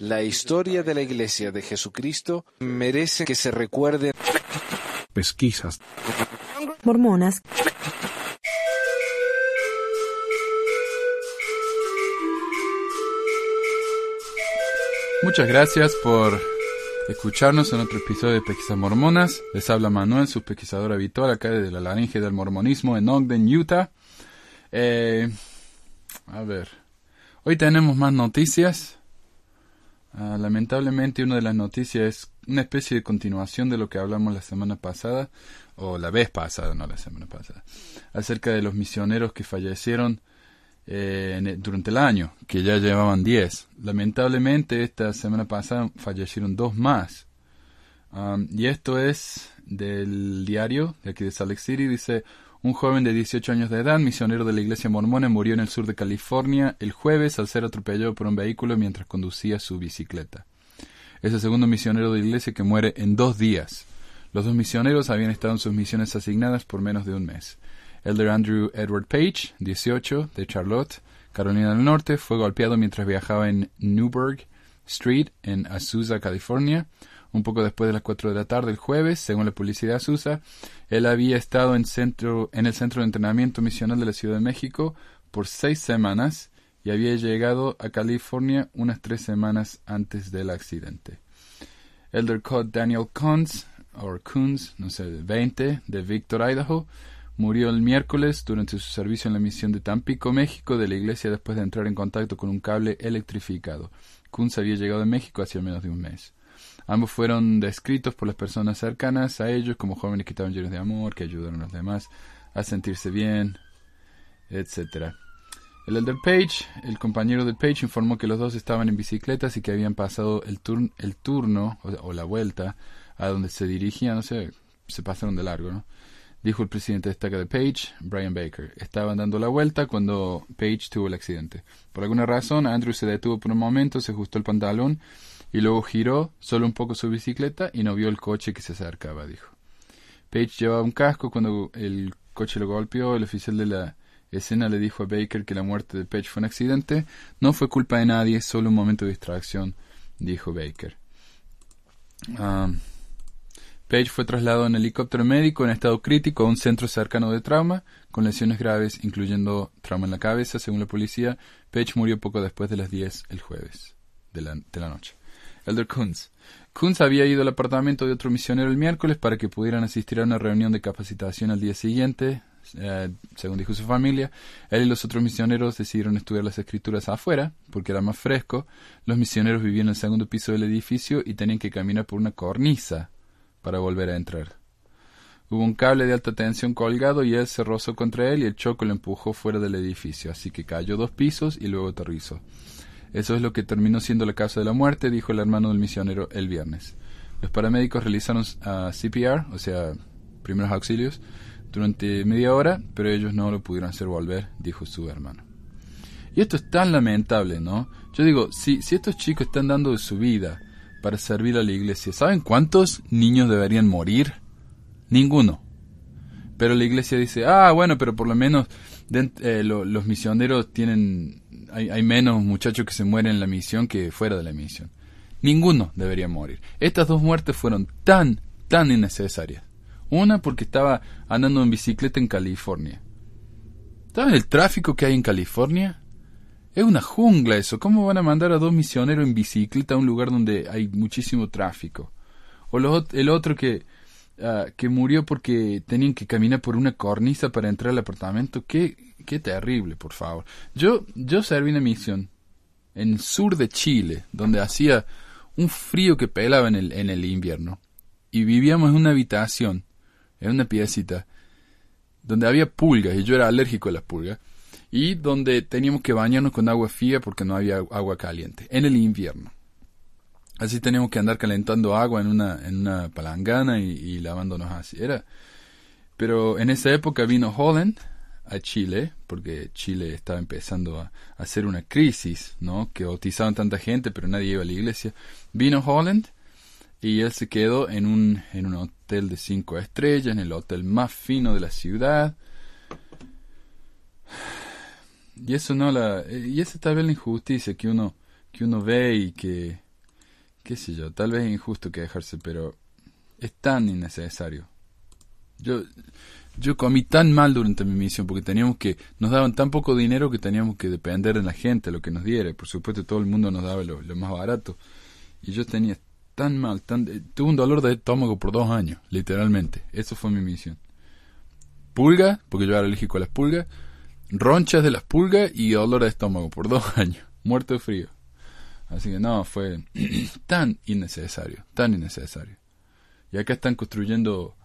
La historia de la Iglesia de Jesucristo merece que se recuerde. Pesquisas. Mormonas. Muchas gracias por escucharnos en otro episodio de Pesquisas Mormonas. Les habla Manuel, su pesquisador habitual acá desde la laringe del mormonismo en Ogden, Utah. Eh, a ver, hoy tenemos más noticias. Ah, lamentablemente una de las noticias es una especie de continuación de lo que hablamos la semana pasada, o la vez pasada, no la semana pasada, acerca de los misioneros que fallecieron eh, durante el año, que ya llevaban 10. Lamentablemente esta semana pasada fallecieron dos más. Um, y esto es del diario de aquí de Salt City, dice, un joven de 18 años de edad, misionero de la iglesia mormona, murió en el sur de California el jueves al ser atropellado por un vehículo mientras conducía su bicicleta. Es el segundo misionero de la iglesia que muere en dos días. Los dos misioneros habían estado en sus misiones asignadas por menos de un mes. Elder Andrew Edward Page, 18, de Charlotte, Carolina del Norte, fue golpeado mientras viajaba en Newburgh Street, en Azusa, California un poco después de las 4 de la tarde el jueves, según la policía de Azusa. Él había estado en, el centro de entrenamiento misional de la Ciudad de México por seis semanas y había llegado a California unas tres semanas antes del accidente. Elder Cod Daniel Kunz, o Kunz, no sé, 20, de Victor, Idaho, murió el miércoles durante su servicio en la misión de Tampico, México, de la iglesia después de entrar en contacto con un cable electrificado. Kunz había llegado a México hace menos de un mes. Ambos fueron descritos por las personas cercanas a ellos como jóvenes que estaban llenos de amor, que ayudaron a los demás a sentirse bien, etc. El elder Page, el compañero de Page, informó que los dos estaban en bicicletas y que habían pasado el, el turno o, la vuelta a donde se dirigían, no sé, se pasaron de largo, ¿no? Dijo el presidente de destaca de Page, Brian Baker. Estaban dando la vuelta cuando Page tuvo el accidente. Por alguna razón, Andrew se detuvo por un momento, se ajustó el pantalón y luego giró solo un poco su bicicleta y no vio el coche que se acercaba, dijo. Page llevaba un casco cuando el coche lo golpeó. El oficial de la escena le dijo a Baker que la muerte de Page fue un accidente. No fue culpa de nadie, solo un momento de distracción, dijo Baker. Ah, Page fue trasladado en helicóptero médico en estado crítico a un centro cercano de trauma, con lesiones graves, incluyendo trauma en la cabeza, según la policía. Page murió poco después de las 10 el jueves de la noche. Elder Kunz. Kunz había ido al apartamento de otro misionero el miércoles para que pudieran asistir a una reunión de capacitación al día siguiente. Eh, según dijo su familia, él y los otros misioneros decidieron estudiar las escrituras afuera, porque era más fresco. Los misioneros vivían en el segundo piso del edificio y tenían que caminar por una cornisa para volver a entrar. Hubo un cable de alta tensión colgado y él se rozó contra él y el choco lo empujó fuera del edificio, así que cayó dos pisos y luego aterrizó. Eso es lo que terminó siendo la causa de la muerte, dijo el hermano del misionero el viernes. Los paramédicos realizaron uh, CPR, o sea, primeros auxilios, durante media hora, pero ellos no lo pudieron hacer volver, dijo su hermano. Y esto es tan lamentable, ¿no? Yo digo, si, si estos chicos están dando su vida para servir a la iglesia, ¿saben cuántos niños deberían morir? Ninguno. Pero la iglesia dice, ah, bueno, pero por lo menos eh, los misioneros tienen hay, menos muchachos que se mueren en la misión que fuera de la misión. Ninguno debería morir. Estas dos muertes fueron tan, tan innecesarias. Una porque estaba andando en bicicleta en California. ¿Sabes el tráfico que hay en California? Es una jungla eso. ¿Cómo van a mandar a dos misioneros en bicicleta a un lugar donde hay muchísimo tráfico? O el otro que, ah, que murió porque tenían que caminar por una cornisa para entrar al apartamento. ¿Qué, Qué terrible, por favor. Yo, yo serví una misión en el sur de Chile, donde hacía un frío que pelaba en el, en el invierno. Y vivíamos en una habitación, en una piecita, donde había pulgas, y yo era alérgico a las pulgas, y donde teníamos que bañarnos con agua fría porque no había agua caliente, en el invierno. Así teníamos que andar calentando agua en una, en una palangana y, lavándonos así. Era, pero en esa época vino Holland, a Chile, porque Chile estaba empezando a, hacer una crisis, ¿no? Que bautizaban tanta gente, pero nadie iba a la iglesia. Vino Holland y él se quedó en un, en un hotel de cinco estrellas, en el hotel más fino de la ciudad. Y eso no la, y esa tal vez la injusticia que uno, que uno ve y que, qué sé yo, tal vez es injusto quejarse, pero es tan innecesario. Yo, yo comí tan mal durante mi misión porque teníamos que, nos daban tan poco dinero que teníamos que depender de la gente, lo que nos diera. Por supuesto todo el mundo nos daba lo, lo más barato. Y yo tenía tan mal, tan, eh, tuve un dolor de estómago por dos años, literalmente. Eso fue mi misión. Pulga, porque yo era alérgico a las pulgas, ronchas de las pulgas y dolor de estómago por dos años. Muerto de frío. Así que no, fue tan innecesario, tan innecesario. Y acá están construyendo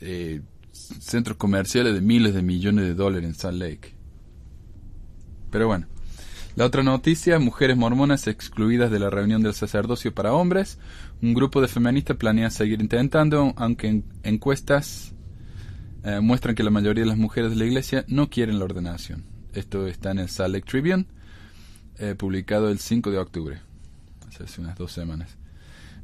eh, centros comerciales de miles de millones de dólares en Salt Lake. Pero bueno. La otra noticia, mujeres mormonas excluidas de la reunión del sacerdocio para hombres. Un grupo de feministas planea seguir intentando, aunque encuestas eh, muestran que la mayoría de las mujeres de la iglesia no quieren la ordenación. Esto está en el Salt Lake Tribune, eh, publicado el 5 de octubre, hace unas dos semanas.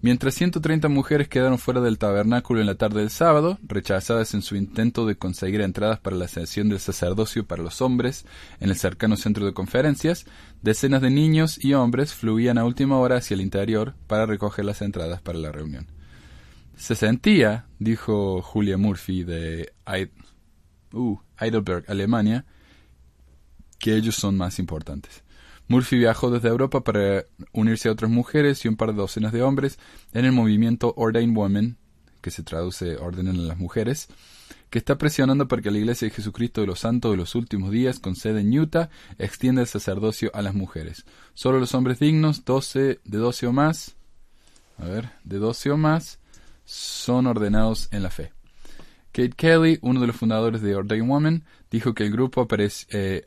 Mientras 130 mujeres quedaron fuera del tabernáculo en la tarde del sábado, rechazadas en su intento de conseguir entradas para la sesión del sacerdocio para los hombres en el cercano centro de conferencias, decenas de niños y hombres fluían a última hora hacia el interior para recoger las entradas para la reunión. Se sentía, dijo Julia Murphy de uh, Heidelberg, Alemania, que ellos son más importantes. Murphy viajó desde Europa para unirse a otras mujeres y un par de docenas de hombres en el movimiento Ordained Women, que se traduce Ordenen a las Mujeres, que está presionando para que la Iglesia de Jesucristo de los Santos de los Últimos Días, con sede en Utah, extienda el sacerdocio a las mujeres. Solo los hombres dignos, 12, de 12 o más, a ver, de 12 o más, son ordenados en la fe. Kate Kelly, uno de los fundadores de Ordained Women, dijo que el grupo eh,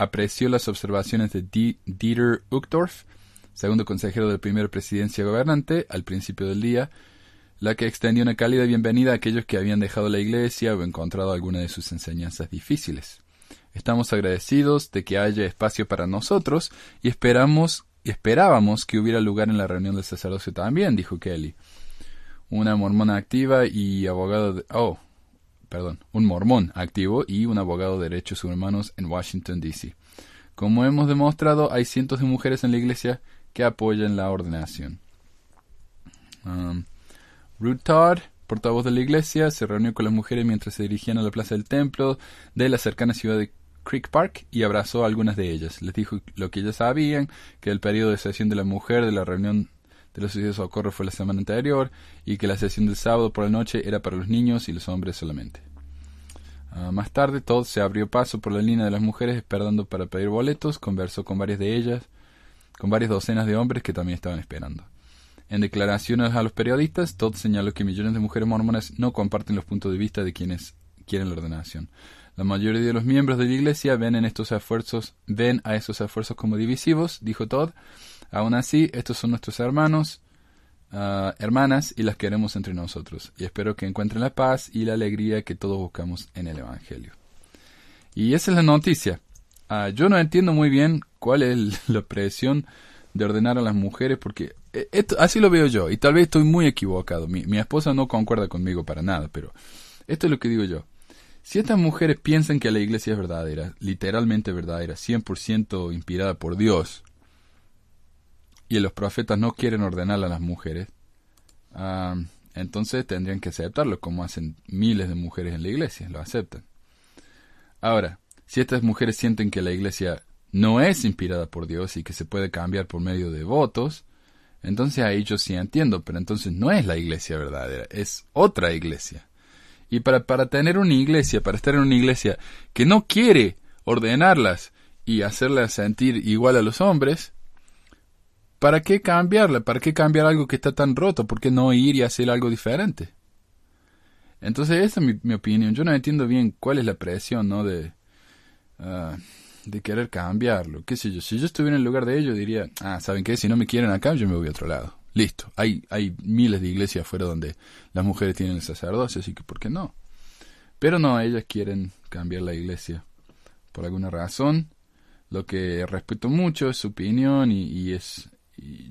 apreció las observaciones de Dieter Uchtdorf, segundo consejero de la primera presidencia gobernante, al principio del día, la que extendió una cálida bienvenida a aquellos que habían dejado la iglesia o encontrado alguna de sus enseñanzas difíciles. Estamos agradecidos de que haya espacio para nosotros y esperamos esperábamos que hubiera lugar en la reunión del sacerdocio también, dijo Kelly. Una mormona activa y abogado de... Oh, perdón, un mormón activo y un abogado de derechos humanos en Washington, D.C. Como hemos demostrado, hay cientos de mujeres en la iglesia que apoyan la ordenación. Um, Ruth Todd, portavoz de la iglesia, se reunió con las mujeres mientras se dirigían a la plaza del templo de la cercana ciudad de Creek Park y abrazó a algunas de ellas. Les dijo lo que ellas sabían, que el periodo de sesión de la mujer de la reunión de los suicidios socorro fue la semana anterior y que la sesión del sábado por la noche era para los niños y los hombres solamente. Ah, más tarde, Todd se abrió paso por la línea de las mujeres esperando para pedir boletos, conversó con varias de ellas, con varias docenas de hombres que también estaban esperando. En declaraciones a los periodistas, Todd señaló que millones de mujeres mormonas no comparten los puntos de vista de quienes quieren la ordenación. La mayoría de los miembros de la Iglesia ven en estos esfuerzos, ven a esos esfuerzos como divisivos, dijo Todd, Aún así, estos son nuestros hermanos, ah, hermanas, y las queremos entre nosotros. Y espero que encuentren la paz y la alegría que todos buscamos en el Evangelio. Y esa es la noticia. Ah, yo no entiendo muy bien cuál es la presión de ordenar a las mujeres, porque eh, así lo veo yo, y tal vez estoy muy equivocado. Mi, mi esposa no concuerda conmigo para nada, pero esto es lo que digo yo. Si estas mujeres piensan que la iglesia es verdadera, literalmente verdadera, 100% inspirada por Dios, y los profetas no quieren ordenar a las mujeres, ah, entonces tendrían que aceptarlo, como hacen miles de mujeres en la iglesia, lo aceptan. Ahora, si estas mujeres sienten que la iglesia no es inspirada por Dios y que se puede cambiar por medio de votos, entonces ahí yo sí entiendo, pero entonces no es la iglesia verdadera, es otra iglesia. Y para, para tener una iglesia, para estar en una iglesia que no quiere ordenarlas y hacerlas sentir igual a los hombres, ¿Para qué cambiarla? ¿Para qué cambiar algo que está tan roto? ¿Por qué no ir y hacer algo diferente? Entonces, esa es mi, opinión. Yo no entiendo bien cuál es la presión, ¿no? De, ah, de querer cambiarlo. ¿Qué sé yo? Si yo estuviera en el lugar de ellos, diría, ah, ¿saben qué? Si no me quieren acá, yo me voy a otro lado. Listo. Hay, hay miles de iglesias afuera donde las mujeres tienen el sacerdocio, así que ¿por qué no? Pero no, ellas quieren cambiar la iglesia. Por alguna razón. Lo que respeto mucho es su opinión y es,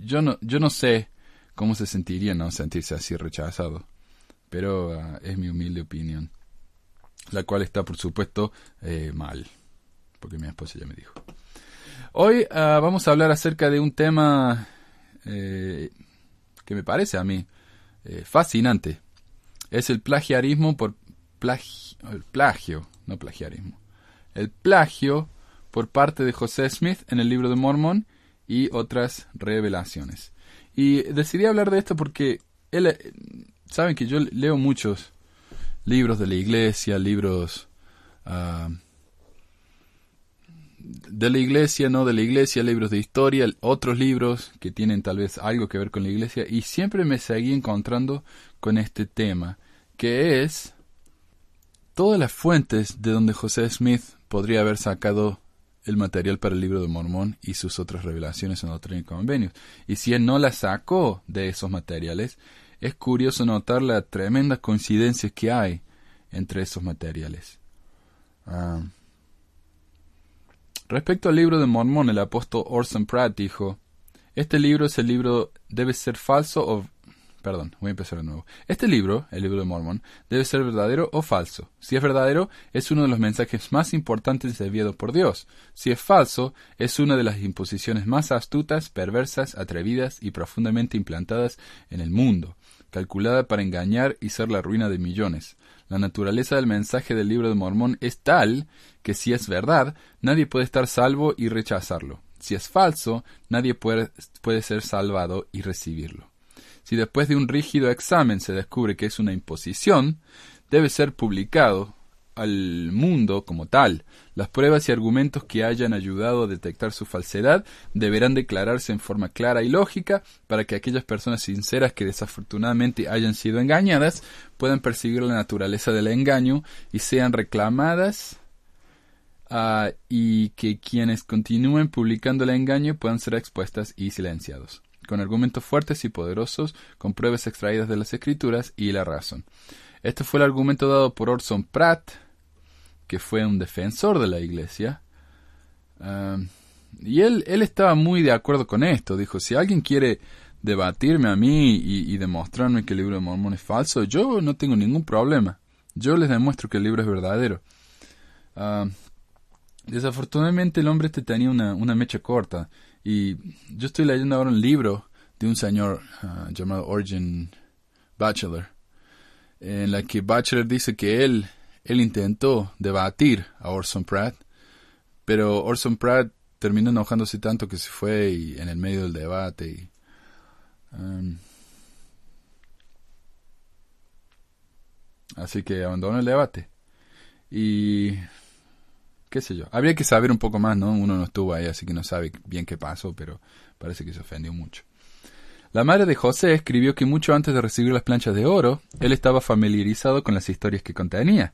yo no, yo no sé cómo se sentiría no sentirse así rechazado, pero ah, es mi humilde opinión, la cual está por supuesto eh, mal, porque mi esposa ya me dijo. Hoy ah, vamos a hablar acerca de un tema eh, que me parece a mí eh, fascinante. Es el plagiarismo por plagio, el plagio, no plagiarismo. El plagio por parte de José Smith en el libro de Mormón y otras revelaciones. Y decidí hablar de esto porque él, eh, saben que yo leo muchos libros de la iglesia, libros ah, de la iglesia, no de la iglesia, libros de historia, otros libros que tienen tal vez algo que ver con la iglesia, y siempre me seguí encontrando con este tema, que es todas las fuentes de donde José Smith podría haber sacado el material para el libro de Mormón y sus otras revelaciones en Doctrina y Convenios. Y si él no las sacó de esos materiales, es curioso notar la tremenda coincidencia que hay entre esos materiales. Ah. Respecto al libro de Mormón, el apóstol Orson Pratt dijo, este libro es el libro, debe ser falso o... Perdón, voy a empezar de nuevo. Este libro, el libro de Mormón, debe ser verdadero o falso. Si es verdadero, es uno de los mensajes más importantes enviados por Dios. Si es falso, es una de las imposiciones más astutas, perversas, atrevidas y profundamente implantadas en el mundo, calculada para engañar y ser la ruina de millones. La naturaleza del mensaje del libro de Mormón es tal que si es verdad, nadie puede estar salvo y rechazarlo. Si es falso, nadie puede, puede ser salvado y recibirlo. Si después de un rígido examen se descubre que es una imposición, debe ser publicado al mundo como tal. Las pruebas y argumentos que hayan ayudado a detectar su falsedad deberán declararse en forma clara y lógica para que aquellas personas sinceras que desafortunadamente hayan sido engañadas puedan percibir la naturaleza del engaño y sean reclamadas ah, y que quienes continúen publicando el engaño puedan ser expuestas y silenciados con argumentos fuertes y poderosos, con pruebas extraídas de las escrituras y la razón. Este fue el argumento dado por Orson Pratt, que fue un defensor de la iglesia. Y él, él estaba muy de acuerdo con esto. Dijo, si alguien quiere debatirme a mí y, demostrarme que el libro de Mormón es falso, yo no tengo ningún problema. Yo les demuestro que el libro es verdadero. Desafortunadamente el hombre este tenía una, una, mecha corta. Y yo estoy leyendo ahora un libro de un señor ah, llamado Origin Bachelor, en la que Bachelor dice que él él intentó debatir a Orson Pratt, pero Orson Pratt terminó enojándose tanto que se fue en el medio del debate. Y, um, así que abandonó el debate. Y qué sé yo. Habría que saber un poco más, ¿no? Uno no estuvo ahí, así que no sabe bien qué pasó, pero parece que se ofendió mucho. La madre de José escribió que mucho antes de recibir las planchas de oro, él estaba familiarizado con las historias que contenía.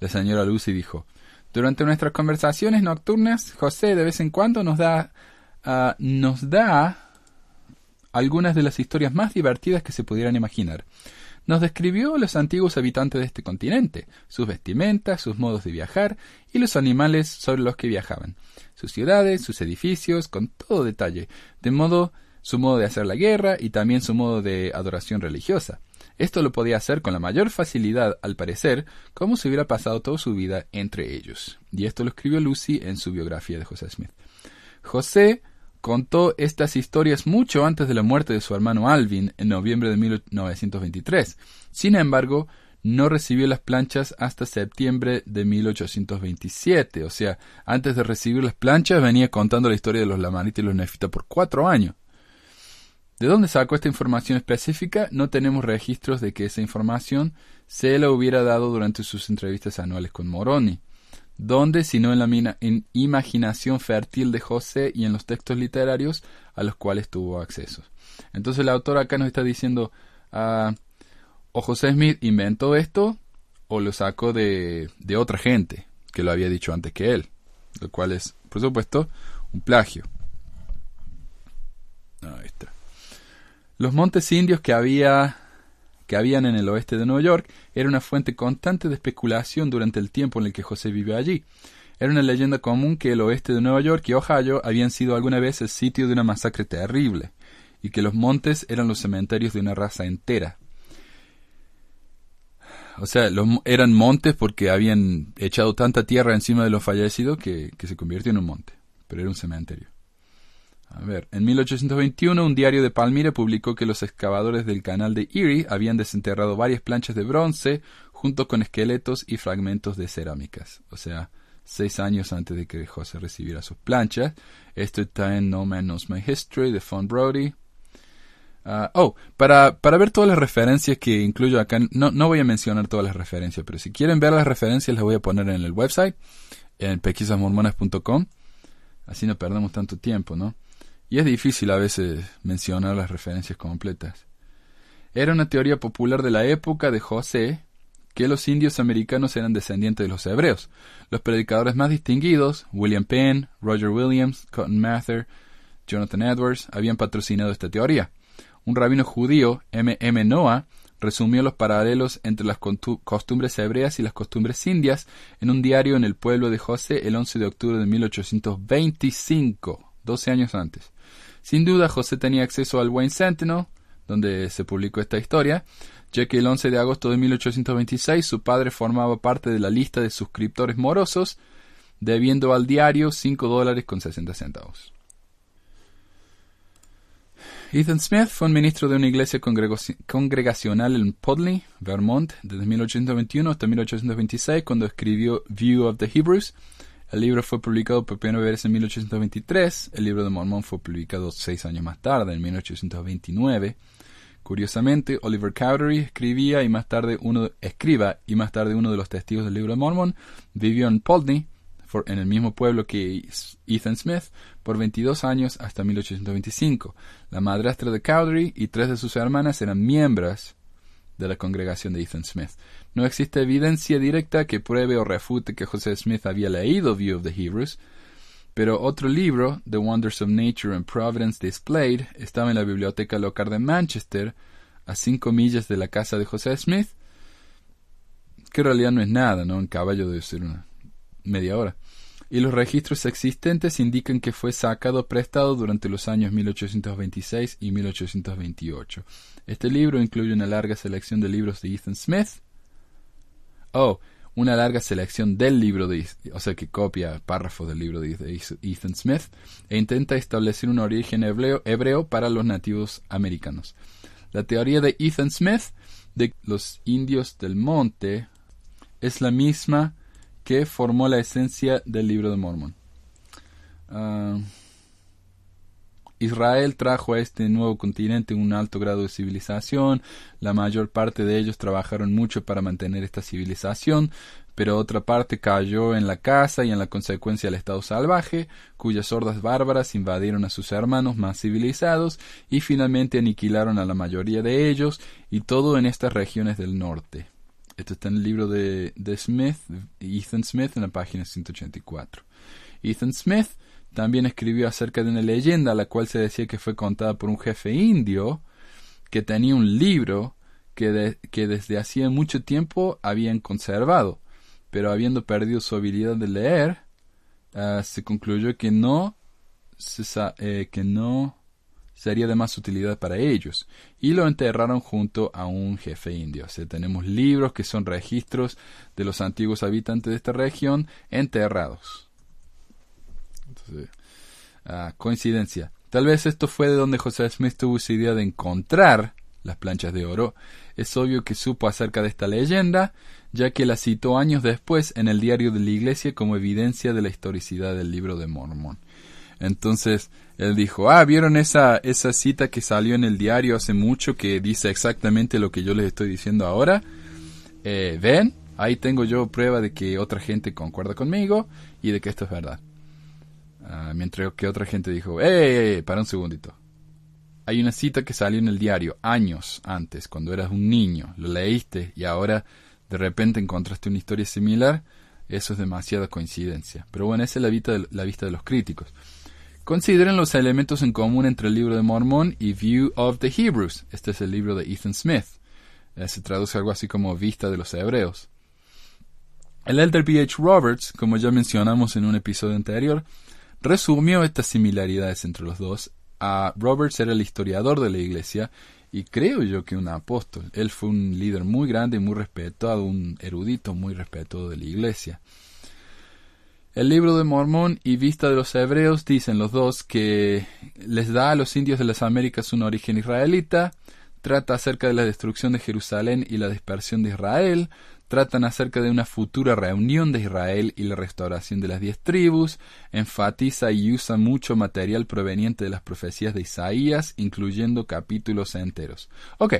La señora Lucy dijo, durante nuestras conversaciones nocturnas, José de vez en cuando nos da, ah, nos da algunas de las historias más divertidas que se pudieran imaginar. Nos describió los antiguos habitantes de este continente, sus vestimentas, sus modos de viajar y los animales sobre los que viajaban, sus ciudades, sus edificios, con todo detalle, de modo su modo de hacer la guerra y también su modo de adoración religiosa. Esto lo podía hacer con la mayor facilidad, al parecer, como si hubiera pasado toda su vida entre ellos. Y esto lo escribió Lucy en su biografía de José Smith. José contó estas historias mucho antes de la muerte de su hermano Alvin en noviembre de 1923. Sin embargo, no recibió las planchas hasta septiembre de 1827. O sea, antes de recibir las planchas venía contando la historia de los Lamanitas y los Nefitas por cuatro años. ¿De dónde sacó esta información específica? No tenemos registros de que esa información se la hubiera dado durante sus entrevistas anuales con Moroni. ¿Dónde, sino en la imaginación fértil de José y en los textos literarios a los cuales tuvo acceso? Entonces el autor acá nos está diciendo, ah, o José Smith inventó esto, o lo sacó de, de otra gente que lo había dicho antes que él, lo cual es, por supuesto, un plagio. Ahí está. Los montes indios que había habían en el oeste de Nueva York era una fuente constante de especulación durante el tiempo en el que José vivió allí. Era una leyenda común que el oeste de Nueva York y Ohio habían sido alguna vez el sitio de una masacre terrible, y que los montes eran los cementerios de una raza entera. O sea, eran montes porque habían echado tanta tierra encima de los fallecidos que, que se convirtió en un monte. pero era un cementerio. A ver, en 1821 un diario de Palmira publicó que los excavadores del canal de Erie habían desenterrado varias planchas de bronce junto con esqueletos y fragmentos de cerámicas. O sea, seis años antes de que José recibiera sus planchas. Esto está en No Man Knows My History de Fon Brody. Ah, oh, para, para ver todas las referencias que incluyo acá, no, no voy a mencionar todas las referencias, pero si quieren ver las referencias las voy a poner en el website, en pesquisasmormonas.com. Así no perdemos tanto tiempo, ¿no? Y es difícil a veces mencionar las referencias completas. Era una teoría popular de la época de José que los indios americanos eran descendientes de los hebreos. Los predicadores más distinguidos, William Penn, Roger Williams, Cotton Mather, Jonathan Edwards, habían patrocinado esta teoría. Un rabino judío, M. M. Noah, resumió los paralelos entre las costumbres hebreas y las costumbres indias en un diario en el pueblo de José el 11 de octubre de 1825, 12 años antes. Sin duda, José tenía acceso al Wayne Sentinel, donde se publicó esta historia, ya que el 11 de agosto de 1826 su padre formaba parte de la lista de suscriptores morosos, debiendo al diario 5 dólares con 60 centavos. Ethan Smith fue un ministro de una iglesia congregacional en Podley, Vermont, desde 1821 hasta 1826, cuando escribió View of the Hebrews. El libro fue publicado por primera vez en 1823. El libro de Mormón fue publicado seis años más tarde, en 1829. Curiosamente, Oliver Cowdery escribía y más tarde uno escriba y más tarde uno de los testigos del libro de Mormon vivió en Podney, en el mismo pueblo que Ethan Smith, por 22 años hasta 1825. La madrastra de Cowdery y tres de sus hermanas eran miembros de la congregación de Ethan Smith. No existe evidencia directa que pruebe o refute que José Smith había leído View of the Hebrews, pero otro libro, The Wonders of Nature and Providence Displayed, estaba en la biblioteca local de Manchester, a cinco millas de la casa de José Smith, que en realidad no es nada, ¿no? En caballo debe ser una media hora. Y los registros existentes indican que fue sacado prestado durante los años 1826 y 1828. Este libro incluye una larga selección de libros de Ethan Smith. Oh, una larga selección del libro de, o sea, que copia párrafos del libro de Ethan Smith e intenta establecer un origen hebreo, para los nativos americanos. La teoría de Ethan Smith de los indios del monte es la misma que formó la esencia del libro de Mormon. Ah, Israel trajo a este nuevo continente un alto grado de civilización, la mayor parte de ellos trabajaron mucho para mantener esta civilización, pero otra parte cayó en la casa y en la consecuencia el estado salvaje, cuyas hordas bárbaras invadieron a sus hermanos más civilizados y finalmente aniquilaron a la mayoría de ellos, y todo en estas regiones del norte. Esto está en el libro de, de Smith, Ethan Smith, en la página 184. Ethan Smith también escribió acerca de una leyenda, la cual se decía que fue contada por un jefe indio que tenía un libro que, que desde hacía mucho tiempo habían conservado, pero habiendo perdido su habilidad de leer, ah, se concluyó que no, eh, que no sería de más utilidad para ellos, y lo enterraron junto a un jefe indio. O tenemos libros que son registros de los antiguos habitantes de esta región enterrados. Ah, coincidencia. Tal vez esto fue de donde José Smith tuvo esa idea de encontrar las planchas de oro. Es obvio que supo acerca de esta leyenda, ya que la citó años después en el diario de la iglesia como evidencia de la historicidad del libro de Mormón. Entonces, él dijo, ah, ¿vieron esa, esa cita que salió en el diario hace mucho que dice exactamente lo que yo les estoy diciendo ahora? Eh, ¿Ven? Ahí tengo yo prueba de que otra gente concuerda conmigo y de que esto es verdad. Ah, mientras que otra gente dijo, ¡eh, para un segundito! Hay una cita que salió en el diario años antes, cuando eras un niño, lo leíste y ahora de repente encontraste una historia similar. Eso es demasiada coincidencia. Pero bueno, esa es la vista de, la vista de los críticos. Consideren los elementos en común entre el libro de Mormón y View of the Hebrews. Este es el libro de Ethan Smith. Eh, se traduce algo así como Vista de los Hebreos. El elder B.H. Roberts, como ya mencionamos en un episodio anterior, resumió estas similaridades entre los dos. A Roberts era el historiador de la iglesia y creo yo que un apóstol. Él fue un líder muy grande y muy respetado, un erudito muy respetado de la iglesia. El libro de Mormón y Vista de los Hebreos dicen los dos que les da a los indios de las Américas un origen israelita, trata acerca de la destrucción de Jerusalén y la dispersión de Israel, tratan acerca de una futura reunión de Israel y la restauración de las diez tribus, enfatiza y usa mucho material proveniente de las profecías de Isaías, incluyendo capítulos enteros. Ok,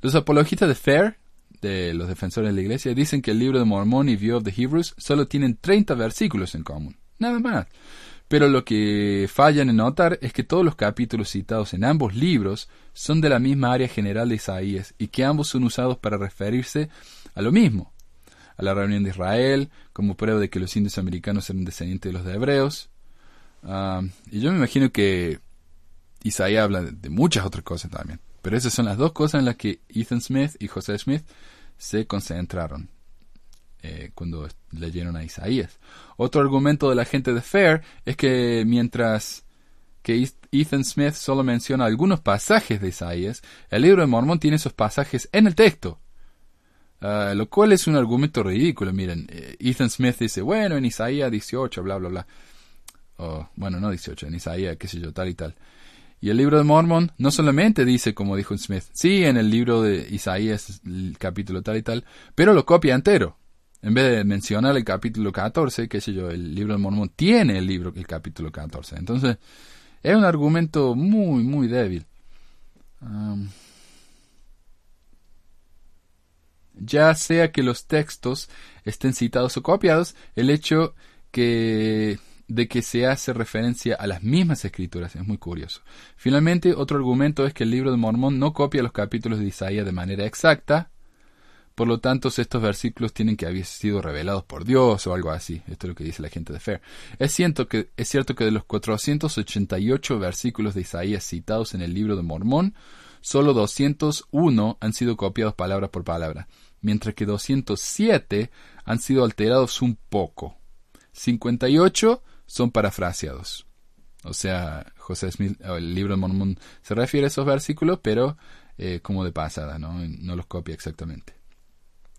los apologistas de Fair, de los defensores de la iglesia, dicen que el libro de Mormón y View of the Hebrews solo tienen 30 versículos en común, nada más. Pero lo que fallan en notar es que todos los capítulos citados en ambos libros son de la misma área general de Isaías y que ambos son usados para referirse a lo mismo, a la reunión de Israel, como prueba de que los indios americanos eran descendientes de los de hebreos. Ah, y yo me imagino que Isaías habla de, muchas otras cosas también. Pero esas son las dos cosas en las que Ethan Smith y José Smith se concentraron. Eh, cuando leyeron a Isaías. Otro argumento de la gente de Fair es que mientras que Ethan Smith solo menciona algunos pasajes de Isaías, el libro de Mormón tiene esos pasajes en el texto. Ah, lo cual es un argumento ridículo. Miren, eh, Ethan Smith dice, bueno, en Isaías 18, bla, bla, bla. O, bueno, no 18, en Isaías, qué sé yo, tal y tal. Y el libro de Mormón no solamente dice, como dijo Smith, sí, en el libro de Isaías, el capítulo tal y tal, pero lo copia entero en vez de mencionar el capítulo 14, qué sé yo, el libro de Mormón tiene el libro, el capítulo 14. Entonces, es un argumento muy, muy débil. Ya sea que los textos estén citados o copiados, el hecho que de que se hace referencia a las mismas escrituras es muy curioso. Finalmente, otro argumento es que el libro de Mormón no copia los capítulos de Isaías de manera exacta, por lo tanto, estos versículos tienen que haber sido revelados por Dios o algo así. Esto es lo que dice la gente de Fair. Es cierto que, es cierto que de los 488 versículos de Isaías citados en el libro de Mormón, solo 201 han sido copiados palabra por palabra, mientras que 207 han sido alterados un poco. 58 son parafraseados. O sea, José Smith, el libro de Mormón se refiere a esos versículos, pero eh, como de pasada, ¿no? no los copia exactamente.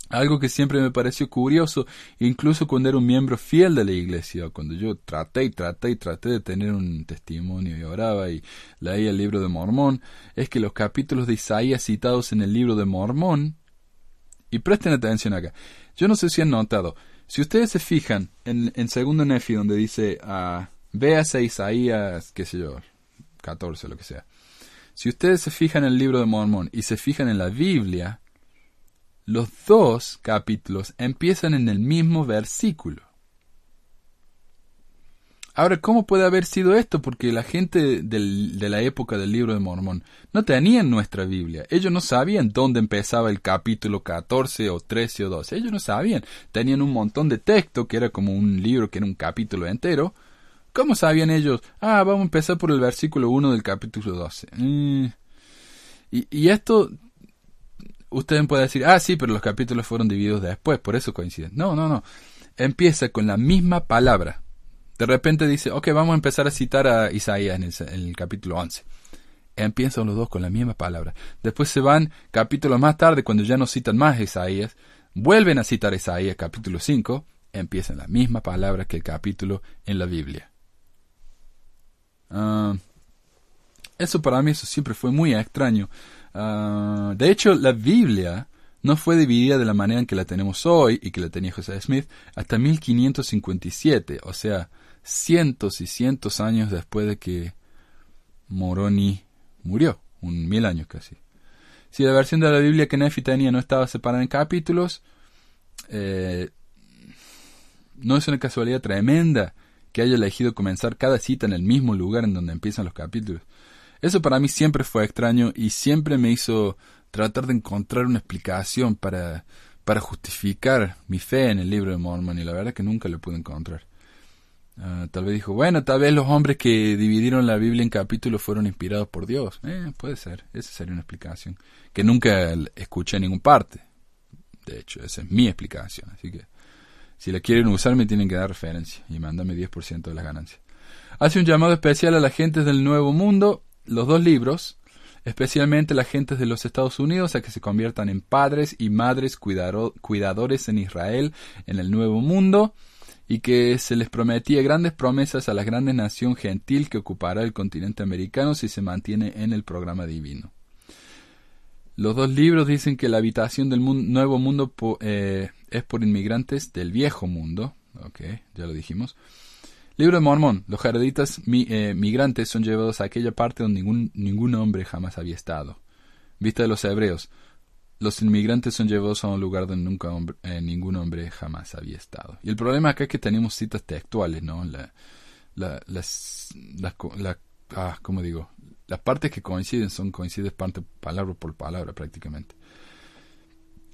Algo que siempre me pareció curioso, incluso cuando era un miembro fiel de la iglesia, cuando yo traté y traté y traté de tener un testimonio y oraba y leía el libro de Mormón, es que los capítulos de Isaías citados en el libro de Mormón, y presten atención acá, yo no sé si han notado, si ustedes se fijan en, en segundo Nefi donde dice, uh, véase Isaías, qué sé yo, 14, lo que sea, si ustedes se fijan en el libro de Mormón y se fijan en la Biblia, los dos capítulos empiezan en el mismo versículo. Ahora, ¿cómo puede haber sido esto? Porque la gente de la época del libro de Mormón no tenían nuestra Biblia. Ellos no sabían dónde empezaba el capítulo 14 o 13 o 12. Ellos no sabían. Tenían un montón de texto que era como un libro que era un capítulo entero. ¿Cómo sabían ellos? Ah, vamos a empezar por el versículo 1 del capítulo 12. Mm. Y, y esto ustedes pueden decir, ah, sí, pero los capítulos fueron divididos después, por eso coinciden. No, no, no. Empieza con la misma palabra. De repente dice, ok, vamos a empezar a citar a Isaías en el, capítulo 11. Empiezan los dos con la misma palabra. Después se van capítulos más tarde, cuando ya no citan más a Isaías, vuelven a citar a Isaías capítulo 5, empiezan la misma palabra que el capítulo en la Biblia. Ah, eso para mí eso siempre fue muy extraño. Ah, de hecho, la Biblia no fue dividida de la manera en que la tenemos hoy y que la tenía José Smith hasta 1557, o sea, cientos y cientos años después de que Moroni murió, un mil años casi. Si la versión de la Biblia que Nefi tenía no estaba separada en capítulos, eh, no es una casualidad tremenda que haya elegido comenzar cada cita en el mismo lugar en donde empiezan los capítulos. Eso para mí siempre fue extraño y siempre me hizo tratar de encontrar una explicación para, para justificar mi fe en el libro de Mormon y la verdad que nunca lo pude encontrar. Ah, tal vez dijo, bueno, tal vez los hombres que dividieron la Biblia en capítulos fueron inspirados por Dios. Eh, puede ser, esa sería una explicación. Que nunca escuché en ninguna parte. De hecho, esa es mi explicación. Así que, si la quieren usar, me tienen que dar referencia y mándame 10% de las ganancias. Hace un llamado especial a la gente del Nuevo Mundo los dos libros, especialmente las gentes de los Estados Unidos, a que se conviertan en padres y madres cuidadores en Israel, en el Nuevo Mundo, y que se les prometía grandes promesas a la grande nación gentil que ocupará el continente americano si se mantiene en el programa divino. Los dos libros dicen que la habitación del nuevo mundo eh, es por inmigrantes del viejo mundo. Ok, ya lo dijimos. Libro de Mormón. Los jareditas eh, migrantes son llevados a aquella parte donde ningún, ningún hombre jamás había estado. Vista de los hebreos. Los inmigrantes son llevados a un lugar donde nunca eh, ningún hombre jamás había estado. Y el problema acá es que tenemos citas textuales, ¿no? La, la, las, las, la, ah, ¿cómo digo? Las partes que coinciden son coinciden parte, palabra por palabra prácticamente.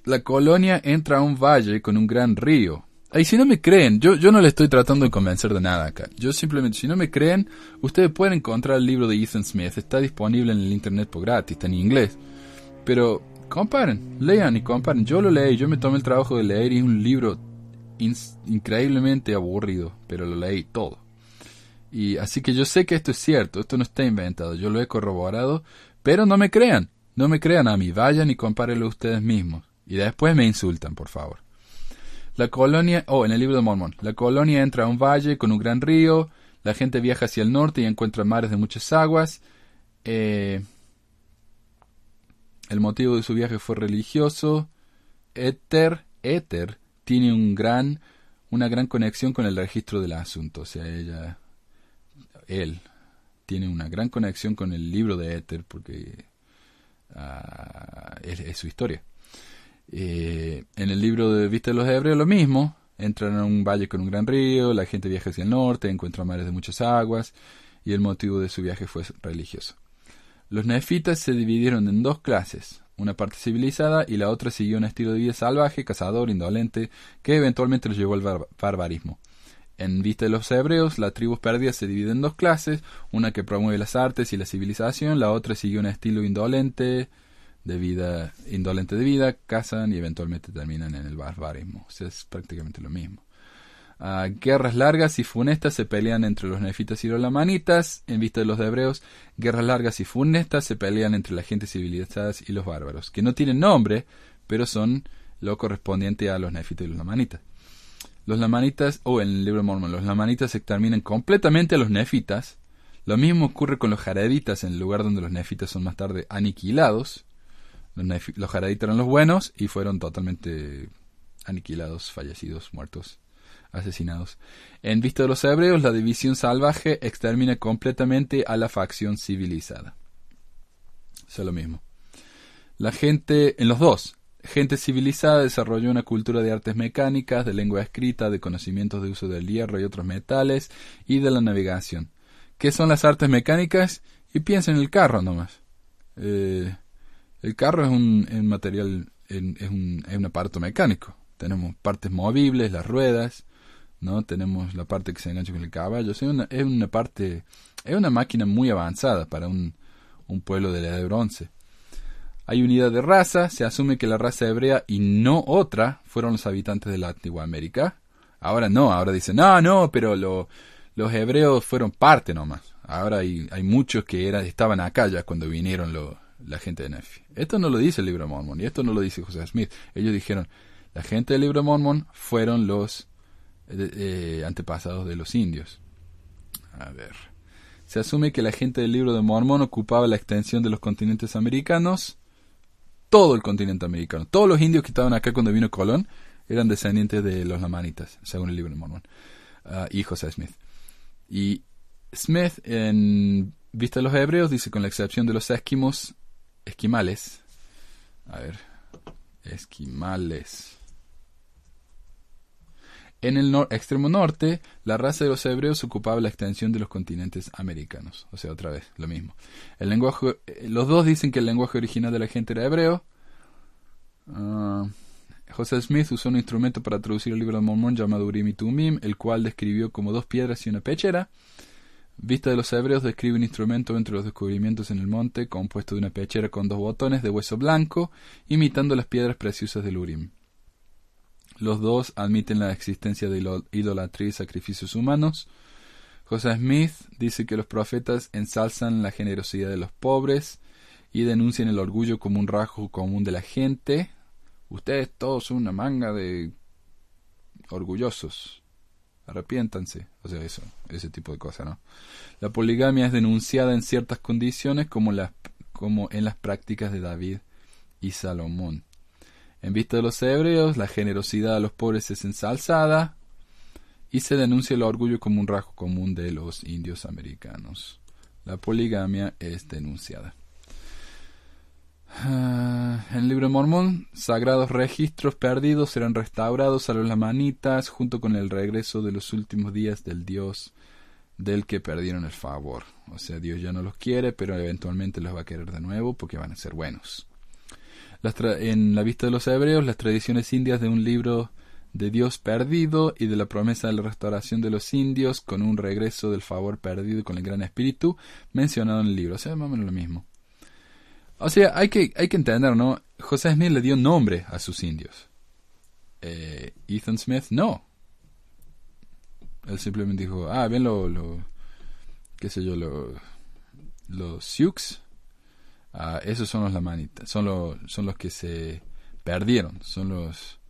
La colonia entra a un valle con un gran río. Y si no me creen, yo, yo no le estoy tratando de convencer de nada acá. Yo simplemente, si no me creen, ustedes pueden encontrar el libro de Ethan Smith. Está disponible en el internet por gratis, está en inglés. Pero comparen, lean y comparen. Yo lo leí, yo me tomé el trabajo de leer y es un libro increíblemente aburrido, pero lo leí todo. Y así que yo sé que esto es cierto, esto no está inventado, yo lo he corroborado, pero no me crean, no me crean a mí, vayan y compárenlo ustedes mismos. Y después me insultan, por favor. La colonia, oh, en el libro de Mormón, la colonia entra a un valle con un gran río, la gente viaja hacia el norte y encuentra mares de muchas aguas. Eh, el motivo de su viaje fue religioso. Éter, Éter, tiene un gran, una gran conexión con el registro del asunto. O sea, ella, él, tiene una gran conexión con el libro de Éter porque ah, es, su historia. Eh, en el libro de Vista de los Hebreos lo mismo. Entran a un valle con un gran río, la gente viaja hacia el norte, encuentra mares de muchas aguas, y el motivo de su viaje fue religioso. Los nefitas se dividieron en dos clases, una parte civilizada y la otra siguió un estilo de vida salvaje, cazador, indolente, que eventualmente los llevó al barbarismo. En vista de los hebreos, la tribu perdida se divide en dos clases, una que promueve las artes y la civilización, la otra siguió un estilo indolente de vida, indolente de vida, cazan y eventualmente terminan en el barbarismo. Es prácticamente lo mismo guerras largas y funestas se pelean entre los nefitas y los lamanitas. En vista de los hebreos, guerras largas y funestas se pelean entre la gente civilizada y los bárbaros, que no tienen nombre, pero son lo correspondiente a los nefitas y los lamanitas. Los lamanitas, o en el libro de Mormon, los lamanitas exterminan completamente a los nefitas. Lo mismo ocurre con los jareditas en el lugar donde los nefitas son más tarde aniquilados. Los, los jareditas eran los buenos y fueron totalmente aniquilados, fallecidos, muertos asesinados. En vista de los hebreos, la división salvaje extermina completamente a la facción civilizada. es lo mismo. La gente, en los dos, gente civilizada desarrolló una cultura de artes mecánicas, de lengua escrita, de conocimientos de uso del hierro y otros metales, y de la navegación. ¿Qué son las artes mecánicas? Y piensa en el carro nomás. Eh, el carro es un, material, es un, es un aparato mecánico. Tenemos partes movibles, las ruedas, ¿no? Tenemos la parte que se engancha con el caballo. es, una, es una parte, es una máquina muy avanzada para un, un pueblo de la edad de bronce. Hay unidad de raza, se asume que la raza hebrea y no otra fueron los habitantes de la antigua América. Ahora no, ahora dicen, no, no, pero lo, los hebreos fueron parte nomás. Ahora hay, hay muchos que era, estaban acá ya cuando vinieron lo, la gente de Nefi. Esto no lo dice el libro de Mormon y esto no lo dice José Smith. Ellos dijeron, la gente del libro de Mormon fueron los eh, antepasados de los indios. A ver. Se asume que la gente del libro de Mormón ocupaba la extensión de los continentes americanos, todo el continente americano. Todos los indios que estaban acá cuando vino Colón eran descendientes de los lamanitas, según el libro de Mormón. Uh, y José Smith. Y Smith, en vista de los hebreos, dice con la excepción de los esquimos, esquimales. A ver, esquimales. En el extremo norte, la raza de los hebreos ocupaba la extensión de los continentes americanos. O sea, otra vez, lo mismo. El lenguaje, eh, los dos dicen que el lenguaje original de la gente era hebreo. Uh, José Smith usó un instrumento para traducir el libro de Mormón llamado Urim y Tumim, el cual describió como dos piedras y una pechera. Vista de los hebreos describe un instrumento entre los descubrimientos en el monte, compuesto de una pechera con dos botones de hueso blanco, imitando las piedras preciosas del Urim. Los dos admiten la existencia de idolatría y sacrificios humanos. José Smith dice que los profetas ensalzan la generosidad de los pobres y denuncian el orgullo como un rasgo común de la gente. Ustedes todos son una manga de orgullosos. arrepiéntanse. O sea, eso, ese tipo de cosas, ¿no? La poligamia es denunciada en ciertas condiciones como, las, como en las prácticas de David y Salomón. En vista de los hebreos, la generosidad a los pobres es ensalzada y se denuncia el orgullo como un rasgo común de los indios americanos. La poligamia es denunciada. Ah, en el libro Mormón, sagrados registros perdidos serán restaurados a los lamanitas junto con el regreso de los últimos días del Dios del que perdieron el favor. O sea, Dios ya no los quiere, pero eventualmente los va a querer de nuevo porque van a ser buenos. En la vista de los hebreos, las tradiciones indias de un libro de Dios perdido y de la promesa de la restauración de los indios con un regreso del favor perdido con el gran espíritu mencionado en el libro. O sea, más o menos lo mismo. O sea, hay que, hay que entender, ¿no? José Smith le dio nombre a sus indios. Eh, Ethan Smith no. Él simplemente dijo, ah, bien lo, lo qué sé yo, lo, los Sioux. Ah, esos son los lamanitas, son, los, son los que se perdieron, son los,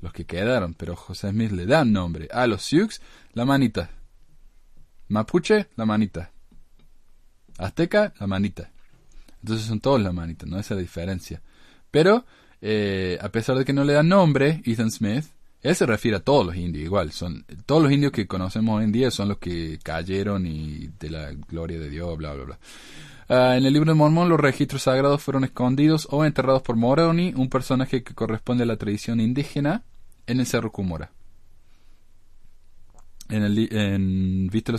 los que quedaron. Pero José Smith le da nombre a los Sioux, la manita. Mapuche, la manita. Azteca, la manita. Entonces son todos la manita, ¿no? Esa es la diferencia. Pero, eh, a pesar de que no le dan nombre, Ethan Smith, él se refiere a todos los indios igual. Son, todos los indios que conocemos hoy en día son los que cayeron y de la gloria de Dios, bla, bla, bla. Ah, en el libro de Mormón, los registros sagrados fueron escondidos o enterrados por Moroni, un personaje que corresponde a la tradición indígena, en el Cerro Cumora. En, el, eh, vista,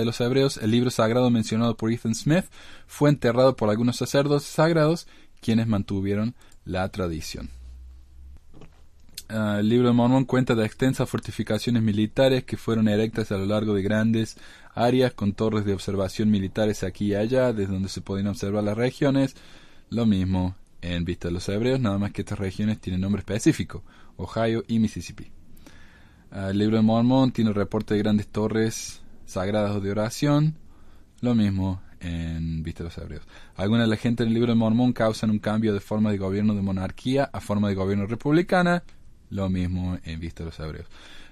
de los, Hebreos, el libro sagrado mencionado por Ethan Smith fue enterrado por algunos sacerdotes sagrados quienes mantuvieron la tradición. Ah, el libro de Mormón cuenta de extensas fortificaciones militares que fueron erectas a lo largo de grandes áreas con torres de observación militares aquí y allá, desde donde se podían observar las regiones. Lo mismo en vista de los hebreos, nada más que estas regiones tienen nombre específico, Ohio y Mississippi. El libro de Mormón tiene reporte de grandes torres sagradas de oración. Lo mismo en Vista de los Hebreos. Algunas de la gente en el libro de Mormón causan un cambio de forma de gobierno de monarquía a forma de gobierno republicana. Lo mismo en Vista de los Hebreos.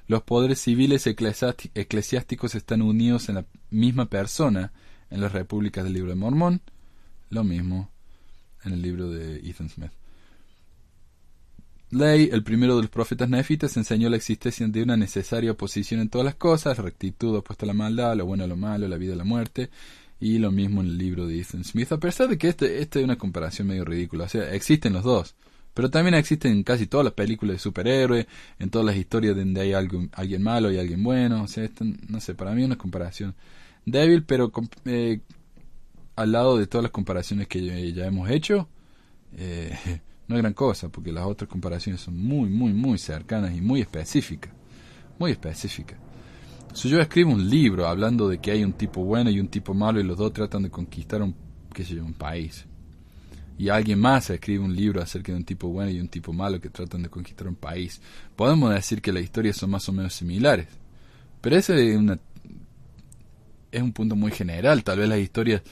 Los poderes civiles eclesiásticos están unidos en la misma persona en las repúblicas del libro de Mormón. Lo mismo en el libro de Ethan Smith. Ley, el primero de los profetas nefitas, enseñó la existencia de una necesaria oposición en todas las cosas, rectitud opuesta a la maldad, lo bueno a lo malo, la vida a la muerte, y lo mismo en el libro de Ethan Smith, a pesar de que este, este es una comparación medio ridícula, o sea, existen los dos, pero también existen en casi todas las películas de superhéroes, en todas las historias donde hay alguien malo y alguien bueno, o sea, esto, no sé, para mí es una comparación débil, pero eh, al lado de todas las comparaciones que ya, hemos hecho, eh, no es gran cosa, porque las otras comparaciones son muy, muy, muy cercanas y muy específicas. Muy específicas. Si yo escribo un libro hablando de que hay un tipo bueno y un tipo malo y los dos tratan de conquistar un, qué sé yo, un país, y alguien más escribe un libro acerca de un tipo bueno y un tipo malo que tratan de conquistar un país, podemos decir que las historias son más o menos similares. Pero ese es, una, es un punto muy general. Tal vez las historias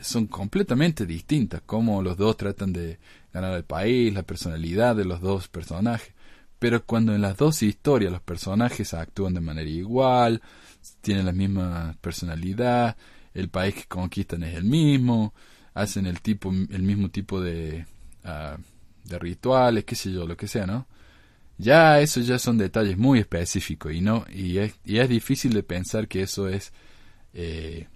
son completamente distintas, como los dos tratan de ganar el país, la personalidad de los dos personajes. Pero cuando en las dos historias los personajes actúan de manera igual, tienen la misma personalidad, el país que conquistan es el mismo, hacen el tipo, el mismo tipo de, uh, de rituales, qué sé yo, lo que sea, ¿no? Ya eso ya son detalles muy específicos y no y es, y es difícil de pensar que eso es eh,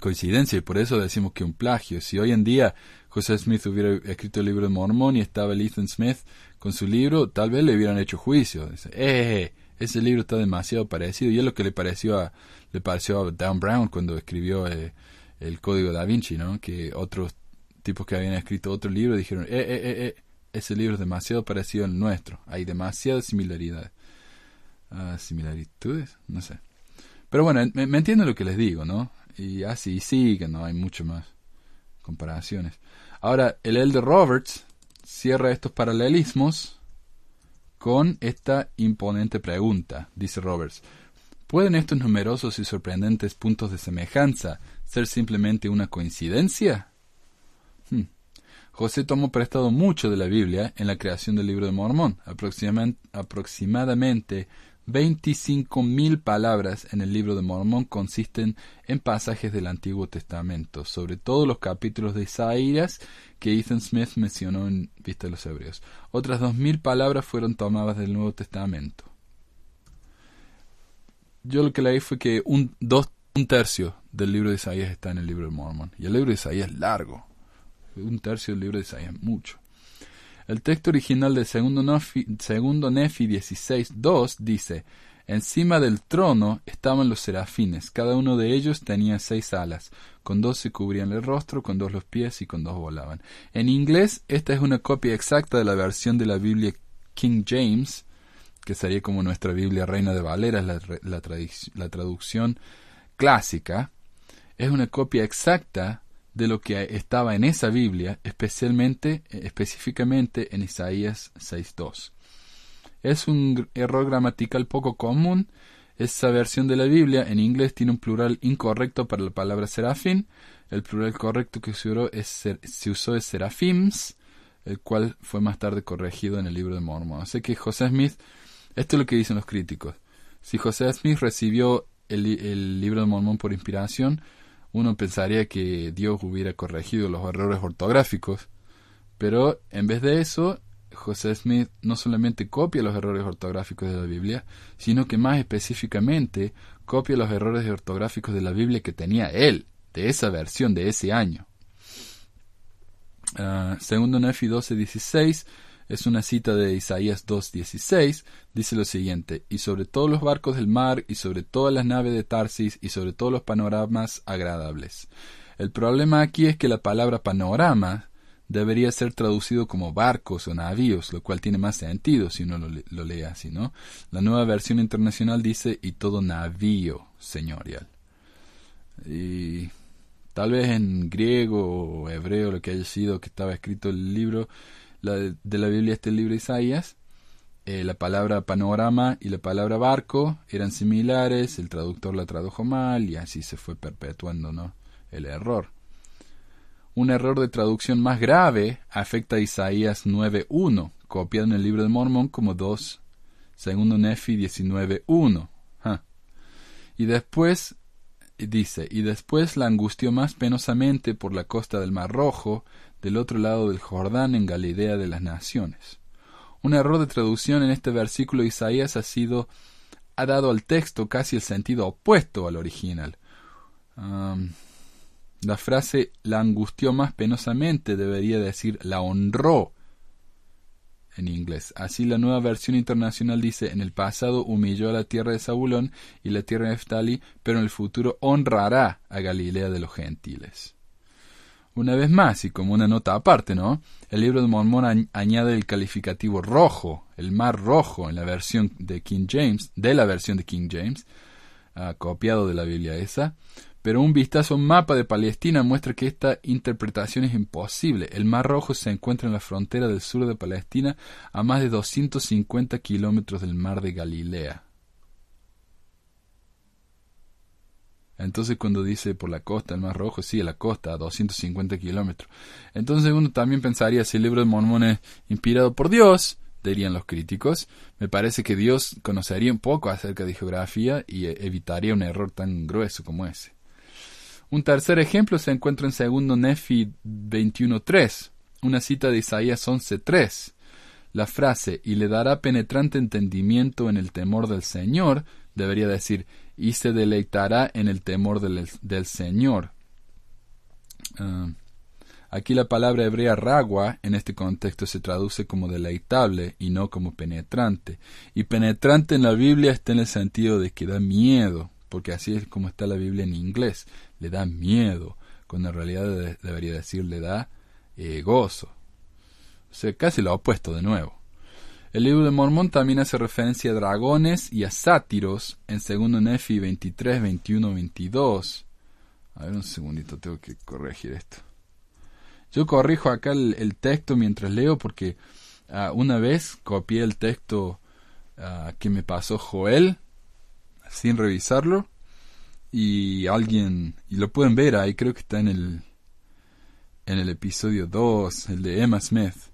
coincidencia y por eso decimos que un plagio. Si hoy en día José Smith hubiera escrito el libro de Mormón y estaba Ethan Smith con su libro, tal vez le hubieran hecho juicio. Dice, eh, ese libro está demasiado parecido y es lo que le pareció a, le pareció a Dan Brown cuando escribió eh, el Código da Vinci, ¿no? Que otros tipos que habían escrito otro libro dijeron, eh, eh, eh, eh ese libro es demasiado parecido al nuestro, hay demasiadas similaridades. Ah, ¿Similitudes? No sé. Pero bueno, me, me entiendo lo que les digo, ¿no? y así sigue, no hay mucho más comparaciones. Ahora, el Elder Roberts cierra estos paralelismos con esta imponente pregunta, dice Roberts. ¿Pueden estos numerosos y sorprendentes puntos de semejanza ser simplemente una coincidencia? Hmm. José tomó prestado mucho de la Biblia en la creación del libro de Mormón, aproximadamente 25.000 palabras en el libro de Mormón consisten en pasajes del Antiguo Testamento, sobre todo los capítulos de Isaías que Ethan Smith mencionó en Vista de los Hebreos. Otras 2.000 palabras fueron tomadas del Nuevo Testamento. Yo lo que leí fue que un, dos, un tercio del libro de Isaías está en el libro de Mormón. Y el libro de Isaías es largo. Un tercio del libro de Isaías es mucho. El texto original del segundo Nefi, segundo Nefi 16.2 dice, Encima del trono estaban los serafines, cada uno de ellos tenía seis alas, con dos se cubrían el rostro, con dos los pies y con dos volaban. En inglés, esta es una copia exacta de la versión de la Biblia King James, que sería como nuestra Biblia Reina de Valera, la, la, la traducción clásica. Es una copia exacta de lo que estaba en esa Biblia, especialmente, específicamente en Isaías 6.2. Es un error gramatical poco común. Esa versión de la Biblia en inglés tiene un plural incorrecto para la palabra serafín. El plural correcto que se usó es, se usó es serafims, el cual fue más tarde corregido en el libro de Mormon. Así que José Smith, esto es lo que dicen los críticos. Si José Smith recibió el, libro de Mormón por inspiración, uno pensaría que Dios hubiera corregido los errores ortográficos, pero en vez de eso, José Smith no solamente copia los errores ortográficos de la Biblia, sino que más específicamente copia los errores ortográficos de la Biblia que tenía él, de esa versión de ese año. Uh, segundo Nefi 12:16 es una cita de Isaías 2.16, dice lo siguiente, y sobre todos los barcos del mar, y sobre todas las naves de Tarsis, y sobre todos los panoramas agradables. El problema aquí es que la palabra panorama debería ser traducido como barcos o navíos, lo cual tiene más sentido si uno lo, lee así, ¿no? La nueva versión internacional dice, y todo navío señorial. Y tal vez en griego o hebreo, lo que haya sido que estaba escrito el libro, de, la Biblia este libro de Isaías, eh, la palabra panorama y la palabra barco eran similares, el traductor la tradujo mal y así se fue perpetuando ¿no? el error. Un error de traducción más grave afecta a Isaías 9.1, copiado en el libro de Mormón como 2, segundo Nefi 19.1. Y después dice, y después la angustió más penosamente por la costa del Mar Rojo, del otro lado del Jordán en Galilea de las naciones. Un error de traducción en este versículo de Isaías ha sido ha dado al texto casi el sentido opuesto al original. la frase la angustió más penosamente debería decir la honró en inglés. Así la nueva versión internacional dice en el pasado humilló a la tierra de Zabulón y la tierra de Neftali, pero en el futuro honrará a Galilea de los gentiles. Una vez más, y como una nota aparte, ¿no? El libro de Mormón añade el calificativo rojo, el mar rojo, en la versión de King James, de la versión de King James, uh, copiado de la Biblia esa. Pero un vistazo a un mapa de Palestina muestra que esta interpretación es imposible. El Mar Rojo se encuentra en la frontera del sur de Palestina, a más de 250 kilómetros del Mar de Galilea. Entonces cuando dice por la costa, el Mar Rojo, sí, la costa, a 250 kilómetros. Entonces uno también pensaría si el libro de Mormón es inspirado por Dios, dirían los críticos. Me parece que Dios conocería un poco acerca de geografía y e, evitaría un error tan grueso como ese. Un tercer ejemplo se encuentra en segundo Nefi 21.3, una cita de Isaías 11.3. La frase, y le dará penetrante entendimiento en el temor del Señor, debería decir, y se deleitará en el temor del, Señor. Uh, aquí la palabra hebrea ragua en este contexto se traduce como deleitable y no como penetrante. Y penetrante en la Biblia está en el sentido de que da miedo, porque así es como está la Biblia en inglés, le da miedo, cuando en realidad debería decir le da eh, gozo. O sea, casi lo opuesto de nuevo. El libro de Mormón también hace referencia a dragones y a sátiros en 2 Nefi 23, 21, 22. A ver un segundito, tengo que corregir esto. Yo corrijo acá el, texto mientras leo porque uh, una vez copié el texto uh, que me pasó Joel sin revisarlo y alguien, y lo pueden ver ahí, creo que está en el, en el episodio 2, el de Emma Smith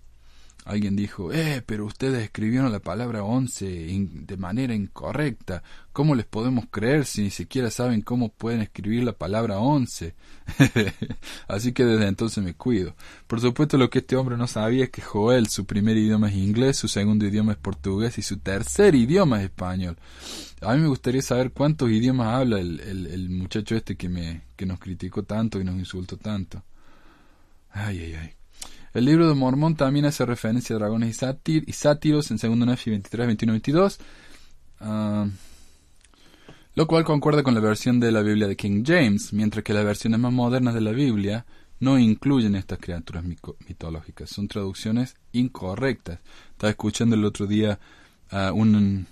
Alguien dijo, eh, pero ustedes escribieron la palabra once de manera incorrecta. ¿Cómo les podemos creer si ni siquiera saben cómo pueden escribir la palabra once? Así que desde entonces me cuido. Por supuesto lo que este hombre no sabía es que Joel, su primer idioma es inglés, su segundo idioma es portugués y su tercer idioma es español. A mí me gustaría saber cuántos idiomas habla el, el muchacho este que, me, que nos criticó tanto y nos insultó tanto. Ay, ay, ay. El libro de Mormón también hace referencia a dragones y, sátiros en 2 Nefi 23, 21, 22. lo cual concuerda con la versión de la Biblia de King James, mientras que las versiones más modernas de la Biblia no incluyen estas criaturas mitológicas. Son traducciones incorrectas. Estaba escuchando el otro día un,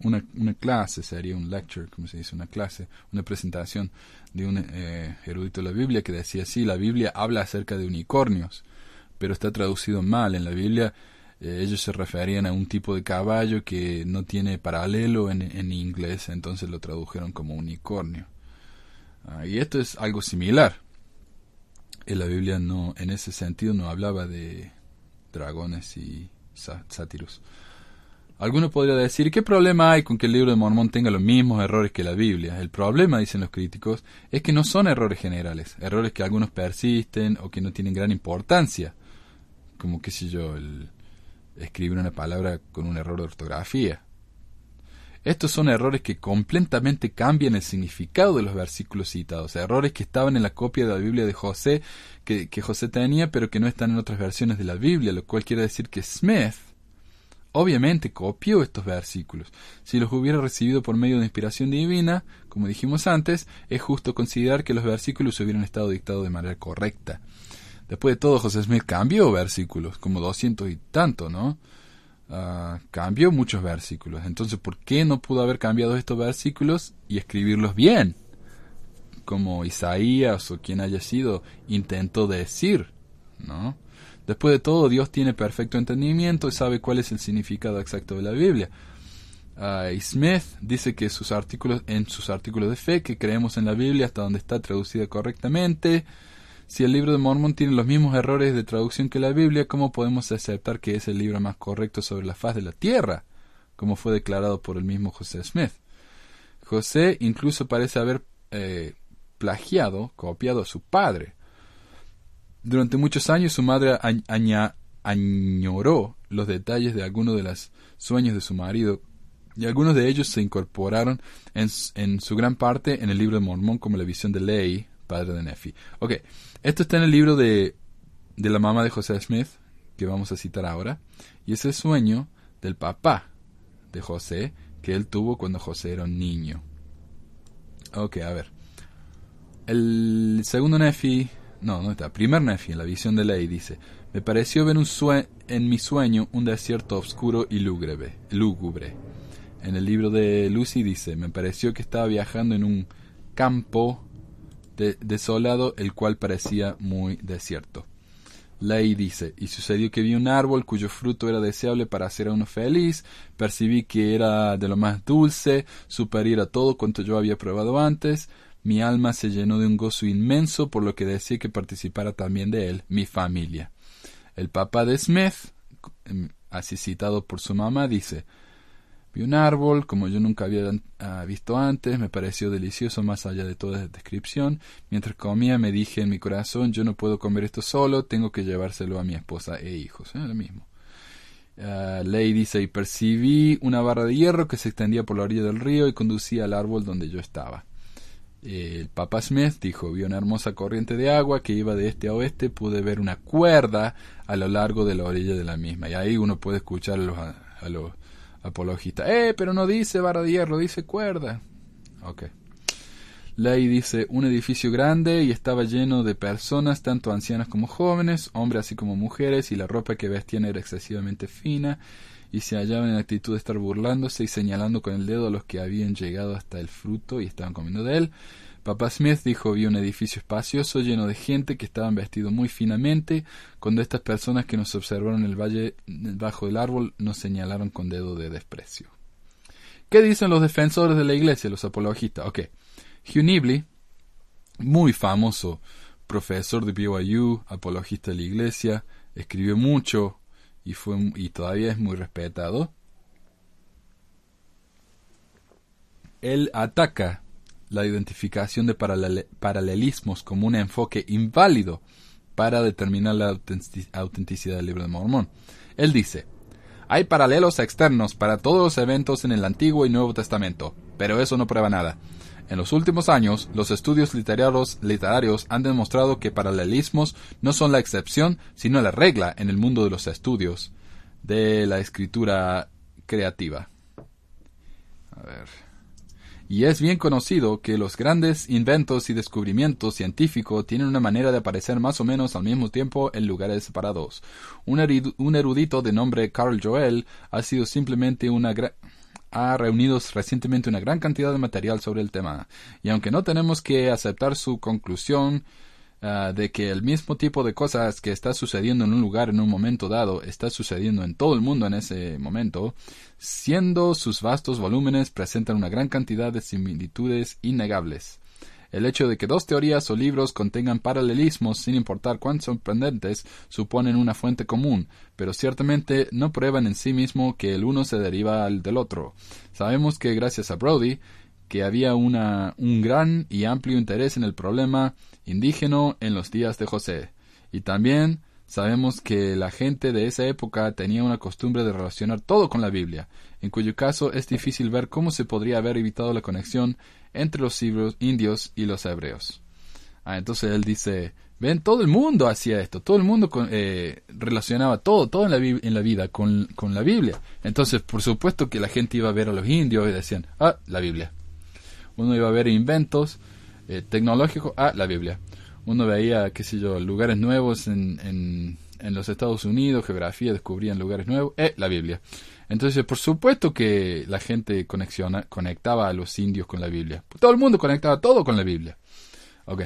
una, una, clase, sería un lecture, como se dice, una clase, una presentación de un eh, erudito de la Biblia que decía, sí, la Biblia habla acerca de unicornios, pero está traducido mal. En la Biblia eh, ellos se referían a un tipo de caballo que no tiene paralelo en, en inglés, entonces lo tradujeron como unicornio. Ah, y esto es algo similar. En la Biblia no, en ese sentido no hablaba de dragones y sátiros. Alguno podría decir, ¿qué problema hay con que el libro de Mormón tenga los mismos errores que la Biblia? El problema, dicen los críticos, es que no son errores generales, errores que algunos persisten o que no tienen gran importancia, como qué sé yo, el escribir una palabra con un error de ortografía. Estos son errores que completamente cambian el significado de los versículos citados, errores que estaban en la copia de la Biblia de José, que, que José tenía, pero que no están en otras versiones de la Biblia, lo cual quiere decir que Smith Obviamente copió estos versículos. Si los hubiera recibido por medio de inspiración divina, como dijimos antes, es justo considerar que los versículos hubieran estado dictados de manera correcta. Después de todo, José Smith cambió versículos, como doscientos y tanto, ¿no? Ah, cambió muchos versículos. Entonces, ¿por qué no pudo haber cambiado estos versículos y escribirlos bien? Como Isaías o quien haya sido intentó decir, ¿no? Después de todo, Dios tiene perfecto entendimiento y sabe cuál es el significado exacto de la Biblia. Uh, Smith dice que sus artículos, en sus artículos de fe que creemos en la Biblia hasta donde está traducida correctamente. Si el libro de Mormon tiene los mismos errores de traducción que la Biblia, ¿cómo podemos aceptar que es el libro más correcto sobre la faz de la tierra? Como fue declarado por el mismo José Smith. José incluso parece haber eh, plagiado, copiado a su padre. Durante muchos años su madre añoró los detalles de algunos de los sueños de su marido y algunos de ellos se incorporaron en, su gran parte en el libro de Mormón como la visión de Ley, padre de Nefi. Ok, esto está en el libro de, la mamá de José Smith, que vamos a citar ahora, y es el sueño del papá de José que él tuvo cuando José era un niño. Ok, a ver. El segundo Nefi no, no está. Primer Nefi, en la visión de ley, dice: Me pareció ver un en mi sueño un desierto oscuro y lúgubre, lúgubre. En el libro de Lucy dice: Me pareció que estaba viajando en un campo desolado, el cual parecía muy desierto. Ley dice, y sucedió que vi un árbol cuyo fruto era deseable para hacer a uno feliz, percibí que era de lo más dulce, superior a todo cuanto yo había probado antes, mi alma se llenó de un gozo inmenso por lo que decía que participara también de él mi familia. El papá de Smith, em, así citado por su mamá, dice Vi un árbol como yo nunca había ah, visto antes, me pareció delicioso más allá de toda descripción. Mientras comía me dije en mi corazón yo no puedo comer esto solo, tengo que llevárselo a mi esposa e hijos. Lo mismo. Uh, Ley dice, y percibí una barra de hierro que se extendía por la orilla del río y conducía al árbol donde yo estaba. El Papa Smith dijo, vi una hermosa corriente de agua que iba de este a oeste, pude ver una cuerda a lo largo de la orilla de la misma. Y ahí uno puede escuchar a los, apologistas, eh, pero no dice barra de hierro, dice cuerda. Ok. Ley dice, un edificio grande y estaba lleno de personas, tanto ancianas como jóvenes, hombres así como mujeres, y la ropa que vestían era excesivamente fina y se hallaban en actitud de estar burlándose y señalando con el dedo a los que habían llegado hasta el fruto y estaban comiendo de él. Papá Smith dijo vi un edificio espacioso lleno de gente que estaban vestidos muy finamente, cuando estas personas que nos observaron en el valle bajo del árbol nos señalaron con dedo de desprecio. ¿Qué dicen los defensores de la iglesia, los apologistas? Ok. Hugh Nibley, muy famoso profesor de BYU, apologista de la iglesia, escribió mucho y, fue, y todavía es muy respetado. Él ataca la identificación de paralelismos como un enfoque inválido para determinar la autenticidad del libro de Mormón. Él dice, hay paralelos externos para todos los eventos en el Antiguo y Nuevo Testamento, pero eso no prueba nada. En los últimos años, los estudios literarios, literarios, han demostrado que paralelismos no son la excepción, sino la regla en el mundo de los estudios de la escritura creativa. A ver y es bien conocido que los grandes inventos y descubrimientos científicos tienen una manera de aparecer más o menos al mismo tiempo en lugares separados. Un, erudito de nombre Carl Joel ha sido simplemente una ha reunido recientemente una gran cantidad de material sobre el tema, y aunque no tenemos que aceptar su conclusión Ah, de que el mismo tipo de cosas que está sucediendo en un lugar en un momento dado está sucediendo en todo el mundo en ese momento, siendo sus vastos volúmenes presentan una gran cantidad de similitudes innegables. El hecho de que dos teorías o libros contengan paralelismos sin importar cuán sorprendentes suponen una fuente común, pero ciertamente no prueban en sí mismo que el uno se deriva al del otro. Sabemos que gracias a Brody, que había una, un gran y amplio interés en el problema indígena en los días de José. Y también sabemos que la gente de esa época tenía una costumbre de relacionar todo con la Biblia, en cuyo caso es difícil ver cómo se podría haber evitado la conexión entre los indios y los hebreos. Ah, entonces él dice, ven, todo el mundo hacía esto, todo el mundo eh, relacionaba todo, todo en la, vida con, la Biblia. Entonces, por supuesto que la gente iba a ver a los indios y decían, ah, la Biblia. Uno iba a ver inventos eh, tecnológicos, ah, la Biblia. Uno veía, qué sé yo, lugares nuevos en, en los Estados Unidos, geografía, descubrían lugares nuevos, eh, la Biblia. Entonces, por supuesto que la gente conectaba a los indios con la Biblia. Todo el mundo conectaba todo con la Biblia. Ok.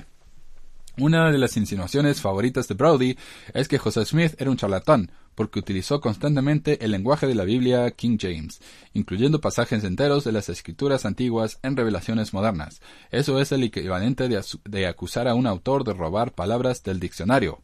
Una de las insinuaciones favoritas de Brody es que José Smith era un charlatán, porque utilizó constantemente el lenguaje de la Biblia King James, incluyendo pasajes enteros de las escrituras antiguas en revelaciones modernas. Eso es el equivalente de, acusar a un autor de robar palabras del diccionario.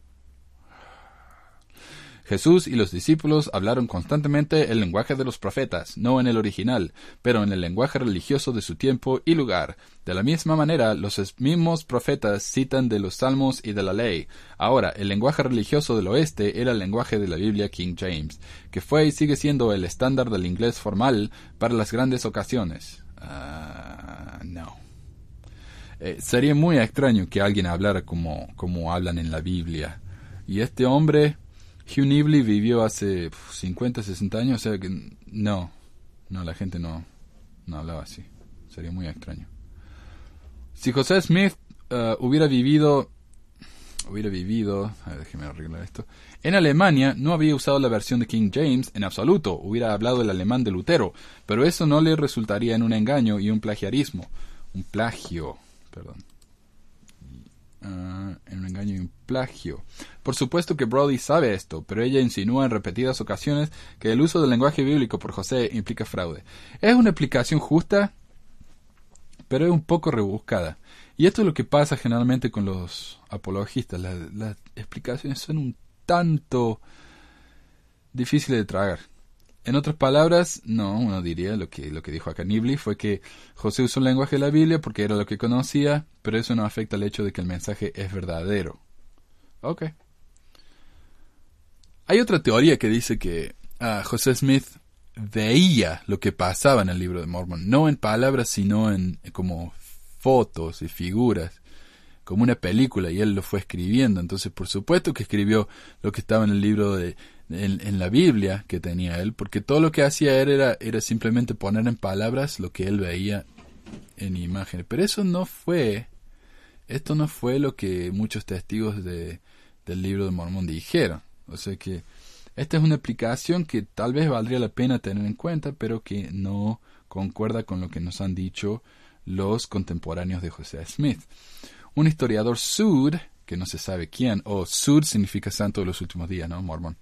Jesús y los discípulos hablaron constantemente el lenguaje de los profetas, no en el original, pero en el lenguaje religioso de su tiempo y lugar. De la misma manera, los mismos profetas citan de los salmos y de la ley. Ahora, el lenguaje religioso del oeste era el lenguaje de la Biblia King James, que fue y sigue siendo el estándar del inglés formal para las grandes ocasiones. Ah, no. Eh, sería muy extraño que alguien hablara como, como hablan en la Biblia. Y este hombre Hugh Nibley vivió hace 50, 60 años, o sea que no, no, la gente no, no hablaba así. Sería muy extraño. Si José Smith uh, hubiera vivido, hubiera vivido, déjeme arreglar esto, en Alemania no había usado la versión de King James en absoluto, hubiera hablado el alemán de Lutero, pero eso no le resultaría en un engaño y un plagiarismo. Un plagio, perdón. Ah, en un engaño y un plagio. Por supuesto que Brody sabe esto, pero ella insinúa en repetidas ocasiones que el uso del lenguaje bíblico por José implica fraude. Es una explicación justa, pero es un poco rebuscada. Y esto es lo que pasa generalmente con los apologistas. las explicaciones son un tanto difíciles de tragar. En otras palabras, no, uno diría lo que, lo que dijo acá Nibli fue que José usó el lenguaje de la Biblia porque era lo que conocía, pero eso no afecta el hecho de que el mensaje es verdadero. Ok. Hay otra teoría que dice que ah, José Smith veía lo que pasaba en el libro de Mormon, no en palabras, sino en como fotos y figuras, como una película, y él lo fue escribiendo. Entonces, por supuesto que escribió lo que estaba en el libro de, en, la Biblia que tenía él, porque todo lo que hacía él era, era simplemente poner en palabras lo que él veía en imágenes. Pero eso no fue, esto no fue lo que muchos testigos de, del libro de Mormón dijeron. O sea que esta es una explicación que tal vez valdría la pena tener en cuenta, pero que no concuerda con lo que nos han dicho los contemporáneos de José Smith. Un historiador sud, que no se sabe quién, o sud significa santo de los últimos días, ¿no? Mormón.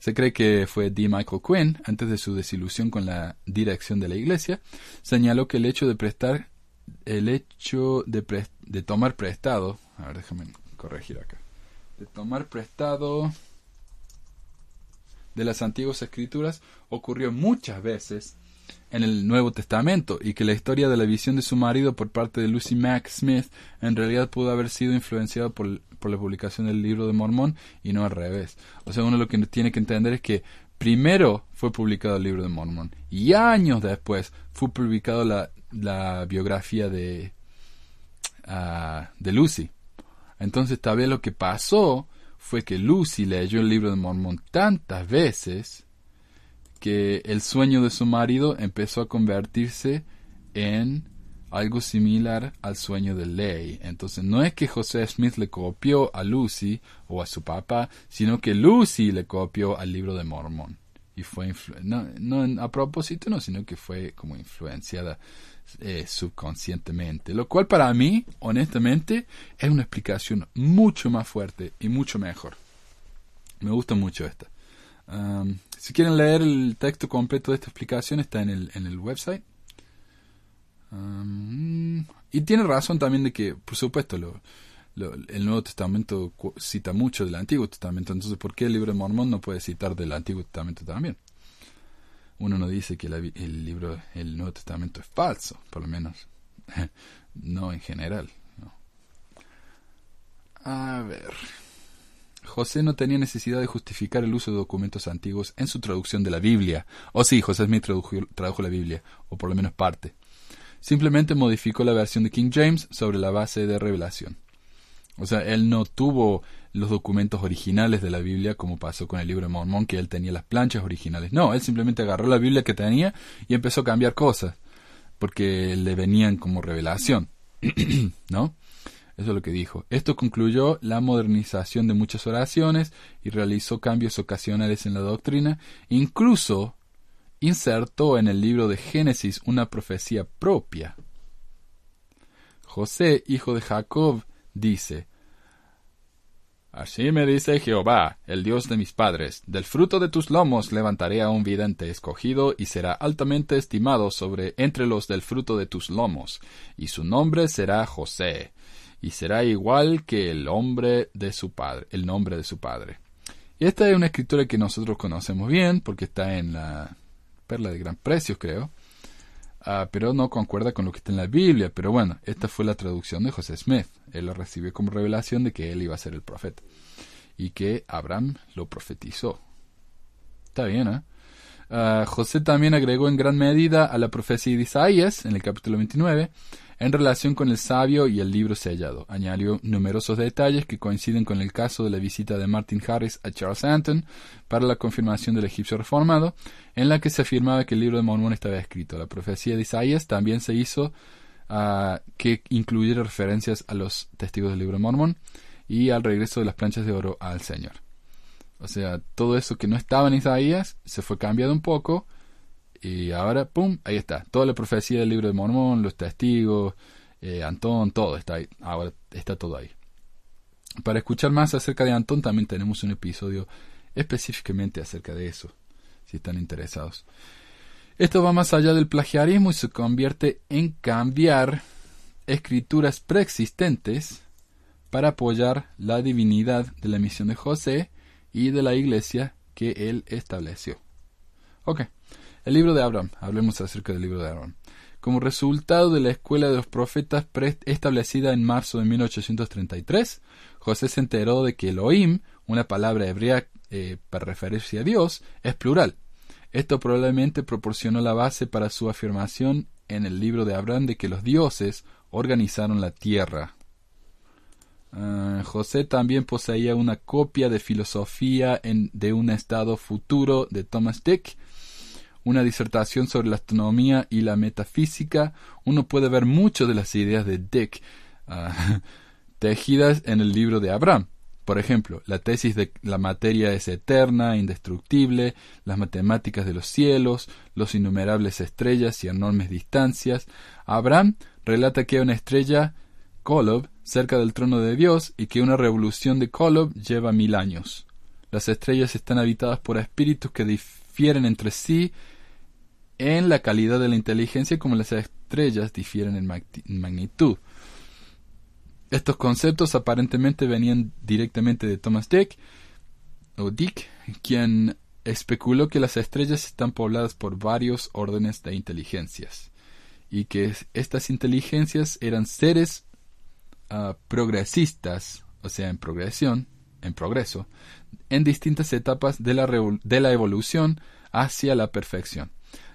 Se cree que fue D. Michael Quinn, antes de su desilusión con la dirección de la iglesia, señaló que el hecho de prestar, el hecho de, de tomar prestado, a ver, déjame corregir acá, de tomar prestado de las antiguas escrituras ocurrió muchas veces en el Nuevo Testamento y que la historia de la visión de su marido por parte de Lucy Mack Smith en realidad pudo haber sido influenciada por, por la publicación del libro de Mormón y no al revés. O sea, uno lo que tiene que entender es que primero fue publicado el libro de Mormón y años después fue publicado la, biografía de, ah, de Lucy. Entonces tal vez lo que pasó fue que Lucy leyó el libro de Mormón tantas veces que el sueño de su marido empezó a convertirse en algo similar al sueño de Ley. Entonces no es que José Smith le copió a Lucy o a su papá, sino que Lucy le copió al libro de Mormón. Y fue no, no a propósito, no, sino que fue como influenciada eh, subconscientemente. Lo cual para mí, honestamente, es una explicación mucho más fuerte y mucho mejor. Me gusta mucho esta. si quieren leer el texto completo de esta explicación, está en el, en el website. Y tiene razón también de que, por supuesto, lo, el Nuevo Testamento cita mucho del Antiguo Testamento. Entonces, ¿por qué el libro de Mormón no puede citar del Antiguo Testamento también? Uno no dice que el libro, el Nuevo Testamento es falso, por lo menos. no en general. A ver. José no tenía necesidad de justificar el uso de documentos antiguos en su traducción de la Biblia. O sí, José Smith tradujo la Biblia, o por lo menos parte. Simplemente modificó la versión de King James sobre la base de revelación. O sea, él no tuvo los documentos originales de la Biblia como pasó con el libro de Mormón, que él tenía las planchas originales. No, él simplemente agarró la Biblia que tenía y empezó a cambiar cosas, porque le venían como revelación. ¿No? Eso es lo que dijo. Esto concluyó la modernización de muchas oraciones y realizó cambios ocasionales en la doctrina. Incluso insertó en el libro de Génesis una profecía propia. José, hijo de Jacob, dice, Así me dice Jehová, el Dios de mis padres, del fruto de tus lomos levantaré a un vidente escogido y será altamente estimado sobre entre los del fruto de tus lomos, y su nombre será José, y será igual que el hombre de su padre, el nombre de su padre. Y esta es una escritura que nosotros conocemos bien, porque está en la perla de gran precio, creo. Ah, pero no concuerda con lo que está en la Biblia. Pero bueno, esta fue la traducción de José Smith. Él lo recibió como revelación de que él iba a ser el profeta y que Abraham lo profetizó. Está bien, ¿eh? Ah, José también agregó en gran medida a la profecía de Isaías, en el capítulo 29, en relación con el sabio y el libro sellado. Añadió numerosos detalles que coinciden con el caso de la visita de Martin Harris a Charles Anton para la confirmación del egipcio reformado, en la que se afirmaba que el libro de Mormón estaba escrito. La profecía de Isaías también se hizo uh, que incluyera referencias a los testigos del libro de Mormón y al regreso de las planchas de oro al Señor. O sea, todo eso que no estaba en Isaías se fue cambiado un poco y ahora, ¡pum!, ahí está. Toda la profecía del libro de Mormón, los testigos, eh, Antón, todo está ahí. Ahora está todo ahí. Para escuchar más acerca de Antón también tenemos un episodio específicamente acerca de eso, si están interesados. Esto va más allá del plagiarismo y se convierte en cambiar escrituras preexistentes para apoyar la divinidad de la misión de José y de la iglesia que él estableció. Ok, el libro de Abraham, hablemos acerca del libro de Abraham. Como resultado de la escuela de los profetas establecida en marzo de 1833, José se enteró de que Elohim, una palabra hebrea eh, para referirse a Dios, es plural. Esto probablemente proporcionó la base para su afirmación en el libro de Abraham de que los dioses organizaron la tierra. Ah, José también poseía una copia de filosofía en, de un estado futuro de Thomas Dick, una disertación sobre la astronomía y la metafísica. Uno puede ver muchas de las ideas de Dick ah, tejidas en el libro de Abraham. Por ejemplo, la tesis de la materia es eterna, indestructible, las matemáticas de los cielos, los innumerables estrellas y enormes distancias. Abraham relata que una estrella Kolob cerca del trono de Dios y que una revolución de Kolob lleva mil años. Las estrellas están habitadas por espíritus que difieren entre sí en la calidad de la inteligencia como las estrellas difieren en magnitud. Estos conceptos aparentemente venían directamente de Thomas Dick, o Dick, quien especuló que las estrellas están pobladas por varios órdenes de inteligencias y que estas inteligencias eran seres ah, progresistas, o sea, en progresión, en progreso, en distintas etapas de la, de la evolución hacia la perfección.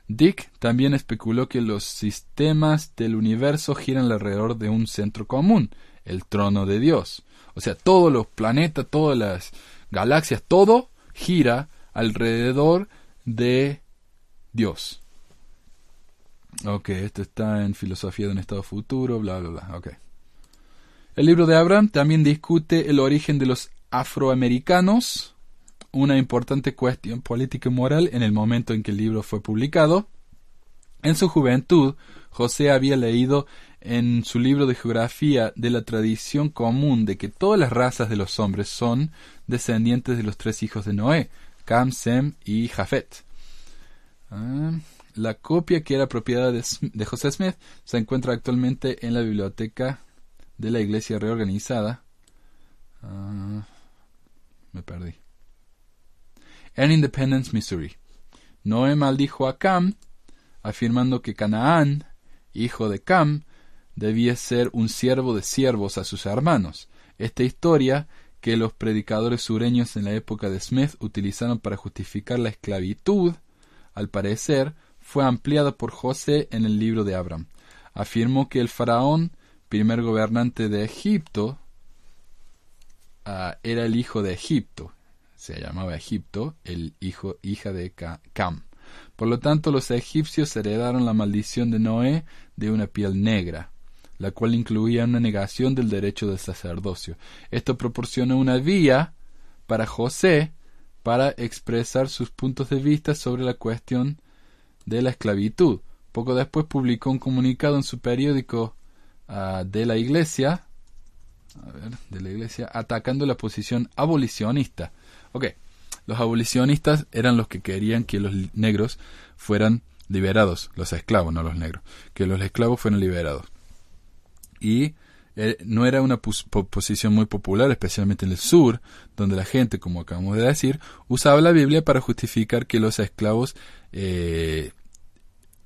Dick también especuló que los sistemas del universo giran alrededor de un centro común, el trono de Dios. O sea, todos los planetas, todas las galaxias, todo gira alrededor de Dios. Ok, esto está en Filosofía de un Estado Futuro, bla, bla, bla. El libro de Abraham también discute el origen de los afroamericanos, una importante cuestión política y moral en el momento en que el libro fue publicado. En su juventud, José había leído en su libro de geografía de la tradición común de que todas las razas de los hombres son descendientes de los tres hijos de Noé, Cam, Sem y Jafet. Ah, la copia que era propiedad de, José Smith se encuentra actualmente en la biblioteca de la iglesia reorganizada. Ah, me perdí en Independence, Missouri. Noé maldijo a Cam, afirmando que Canaán, hijo de Cam, debía ser un siervo de siervos a sus hermanos. Esta historia, que los predicadores sureños en la época de Smith utilizaron para justificar la esclavitud, al parecer, fue ampliada por José en el libro de Abraham. Afirmó que el faraón, primer gobernante de Egipto, ah, era el hijo de Egipto, se llamaba Egipto, el hijo, hija de Cam. Por lo tanto, los egipcios heredaron la maldición de Noé de una piel negra, la cual incluía una negación del derecho del sacerdocio. Esto proporciona una vía para José para expresar sus puntos de vista sobre la cuestión de la esclavitud. Poco después publicó un comunicado en su periódico ah, de la iglesia, a ver, de la iglesia, atacando la posición abolicionista Ok, los abolicionistas eran los que querían que los negros fueran liberados, los esclavos, no los negros, que los esclavos fueran liberados. Y eh, no era una posición muy popular, especialmente en el sur, donde la gente, como acabamos de decir, usaba la Biblia para justificar que los esclavos eh,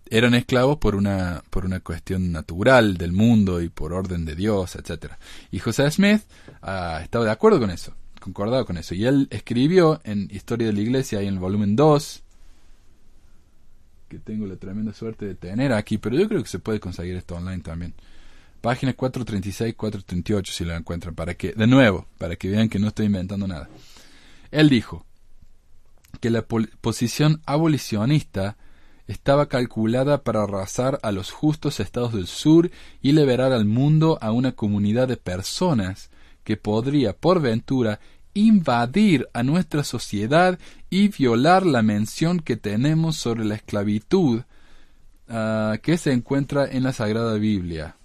eran esclavos por una, por una cuestión natural del mundo y por orden de Dios, etc. Y José Smith ah, estaba de acuerdo con eso concordado con eso. Y él escribió en Historia de la Iglesia, y en el volumen 2, que tengo la tremenda suerte de tener aquí, pero yo creo que se puede conseguir esto online también. Página 436, 438, si lo encuentran, para que, de nuevo, para que vean que no estoy inventando nada. Él dijo que la posición abolicionista estaba calculada para arrasar a los justos estados del sur y liberar al mundo a una comunidad de personas que podría, por ventura, invadir a nuestra sociedad y violar la mención que tenemos sobre la esclavitud ah, que se encuentra en la Sagrada Biblia.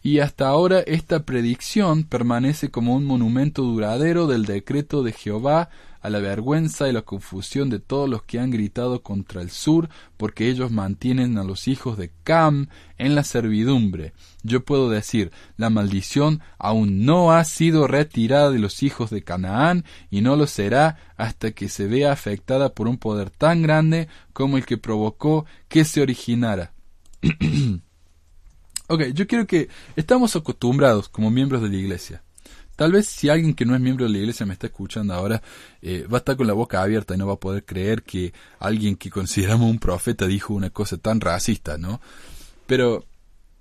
Y hasta ahora esta predicción permanece como un monumento duradero del decreto de Jehová a la vergüenza y la confusión de todos los que han gritado contra el sur, porque ellos mantienen a los hijos de Cam en la servidumbre. Yo puedo decir, la maldición aún no ha sido retirada de los hijos de Canaán, y no lo será hasta que se vea afectada por un poder tan grande como el que provocó que se originara. ok, yo quiero que estamos acostumbrados como miembros de la iglesia Tal vez si alguien que no es miembro de la iglesia me está escuchando ahora, eh, va a estar con la boca abierta y no va a poder creer que alguien que consideramos un profeta dijo una cosa tan racista, ¿no? Pero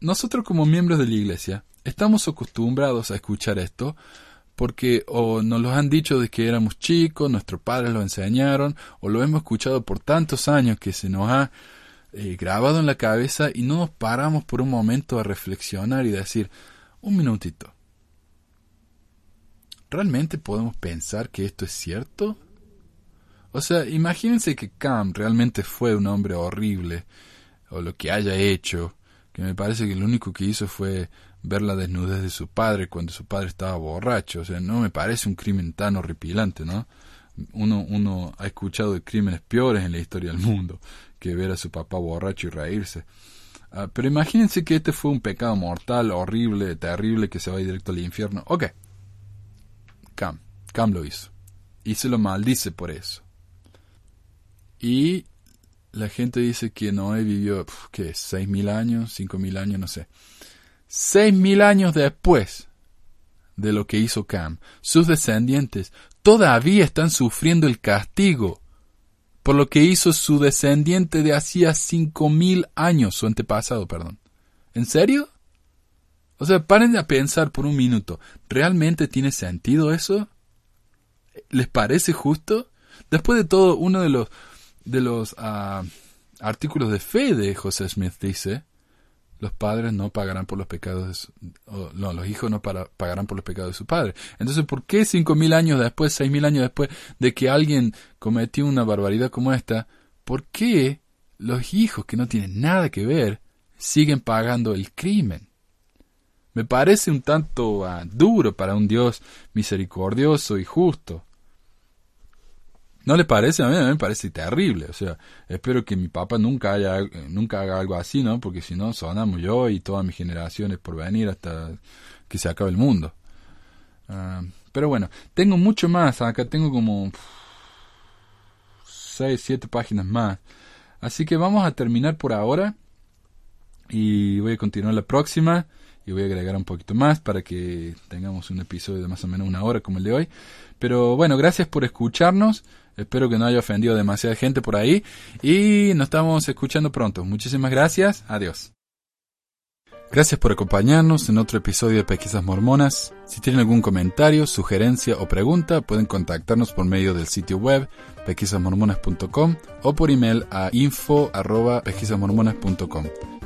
nosotros como miembros de la iglesia estamos acostumbrados a escuchar esto porque o nos lo han dicho desde que éramos chicos, nuestros padres lo enseñaron, o lo hemos escuchado por tantos años que se nos ha eh, grabado en la cabeza y no nos paramos por un momento a reflexionar y decir, un minutito, ¿realmente podemos pensar que esto es cierto? O sea, imagínense que Cam realmente fue un hombre horrible, o lo que haya hecho, que me parece que lo único que hizo fue ver la desnudez de su padre cuando su padre estaba borracho. O sea, no me parece un crimen tan horripilante, ¿no? Uno, uno ha escuchado de crímenes peores en la historia del mundo que ver a su papá borracho y reírse. Ah, pero imagínense que este fue un pecado mortal, horrible, terrible, que se va directo al infierno. Ok, Cam. Lo hizo. Y se lo maldice por eso. Y la gente dice que Noé vivió, ¿qué? ¿Seis mil años? ¿Cinco mil años? No sé. Seis mil años después de lo que hizo Cam, sus descendientes todavía están sufriendo el castigo por lo que hizo su descendiente de hacía cinco mil años, su antepasado, perdón. ¿En serio? O sea, paren a pensar por un minuto. ¿Realmente tiene sentido eso? ¿Les parece justo? Después de todo, uno de los, de los ah, artículos de fe de José Smith dice, los padres no pagarán por los pecados, de no, los hijos no pagarán por los pecados de su padre. Entonces, ¿por qué cinco mil años después, seis mil años después de que alguien cometió una barbaridad como esta, por qué los hijos que no tienen nada que ver siguen pagando el crimen? Me parece un tanto ah, duro para un Dios misericordioso y justo. ¿No le parece? A mí, me parece terrible. O sea, espero que mi papá nunca, haya, nunca haga algo así, ¿no? Porque si no, sonamos yo y todas mis generaciones por venir hasta que se acabe el mundo. Ah, pero bueno, tengo mucho más. Acá tengo como 6, 7 páginas más. Así que vamos a terminar por ahora. Y voy a continuar la próxima y voy a agregar un poquito más para que tengamos un episodio de más o menos una hora como el de hoy. Pero bueno, gracias por escucharnos. Espero que no haya ofendido demasiada gente por ahí y nos estamos escuchando pronto. Muchísimas gracias. Adiós. Gracias por acompañarnos en otro episodio de Pesquisas Mormonas. Si tienen algún comentario, sugerencia o pregunta, pueden contactarnos por medio del sitio web pesquisasmormonas.com o por email a info.pesquisasmormonas.com.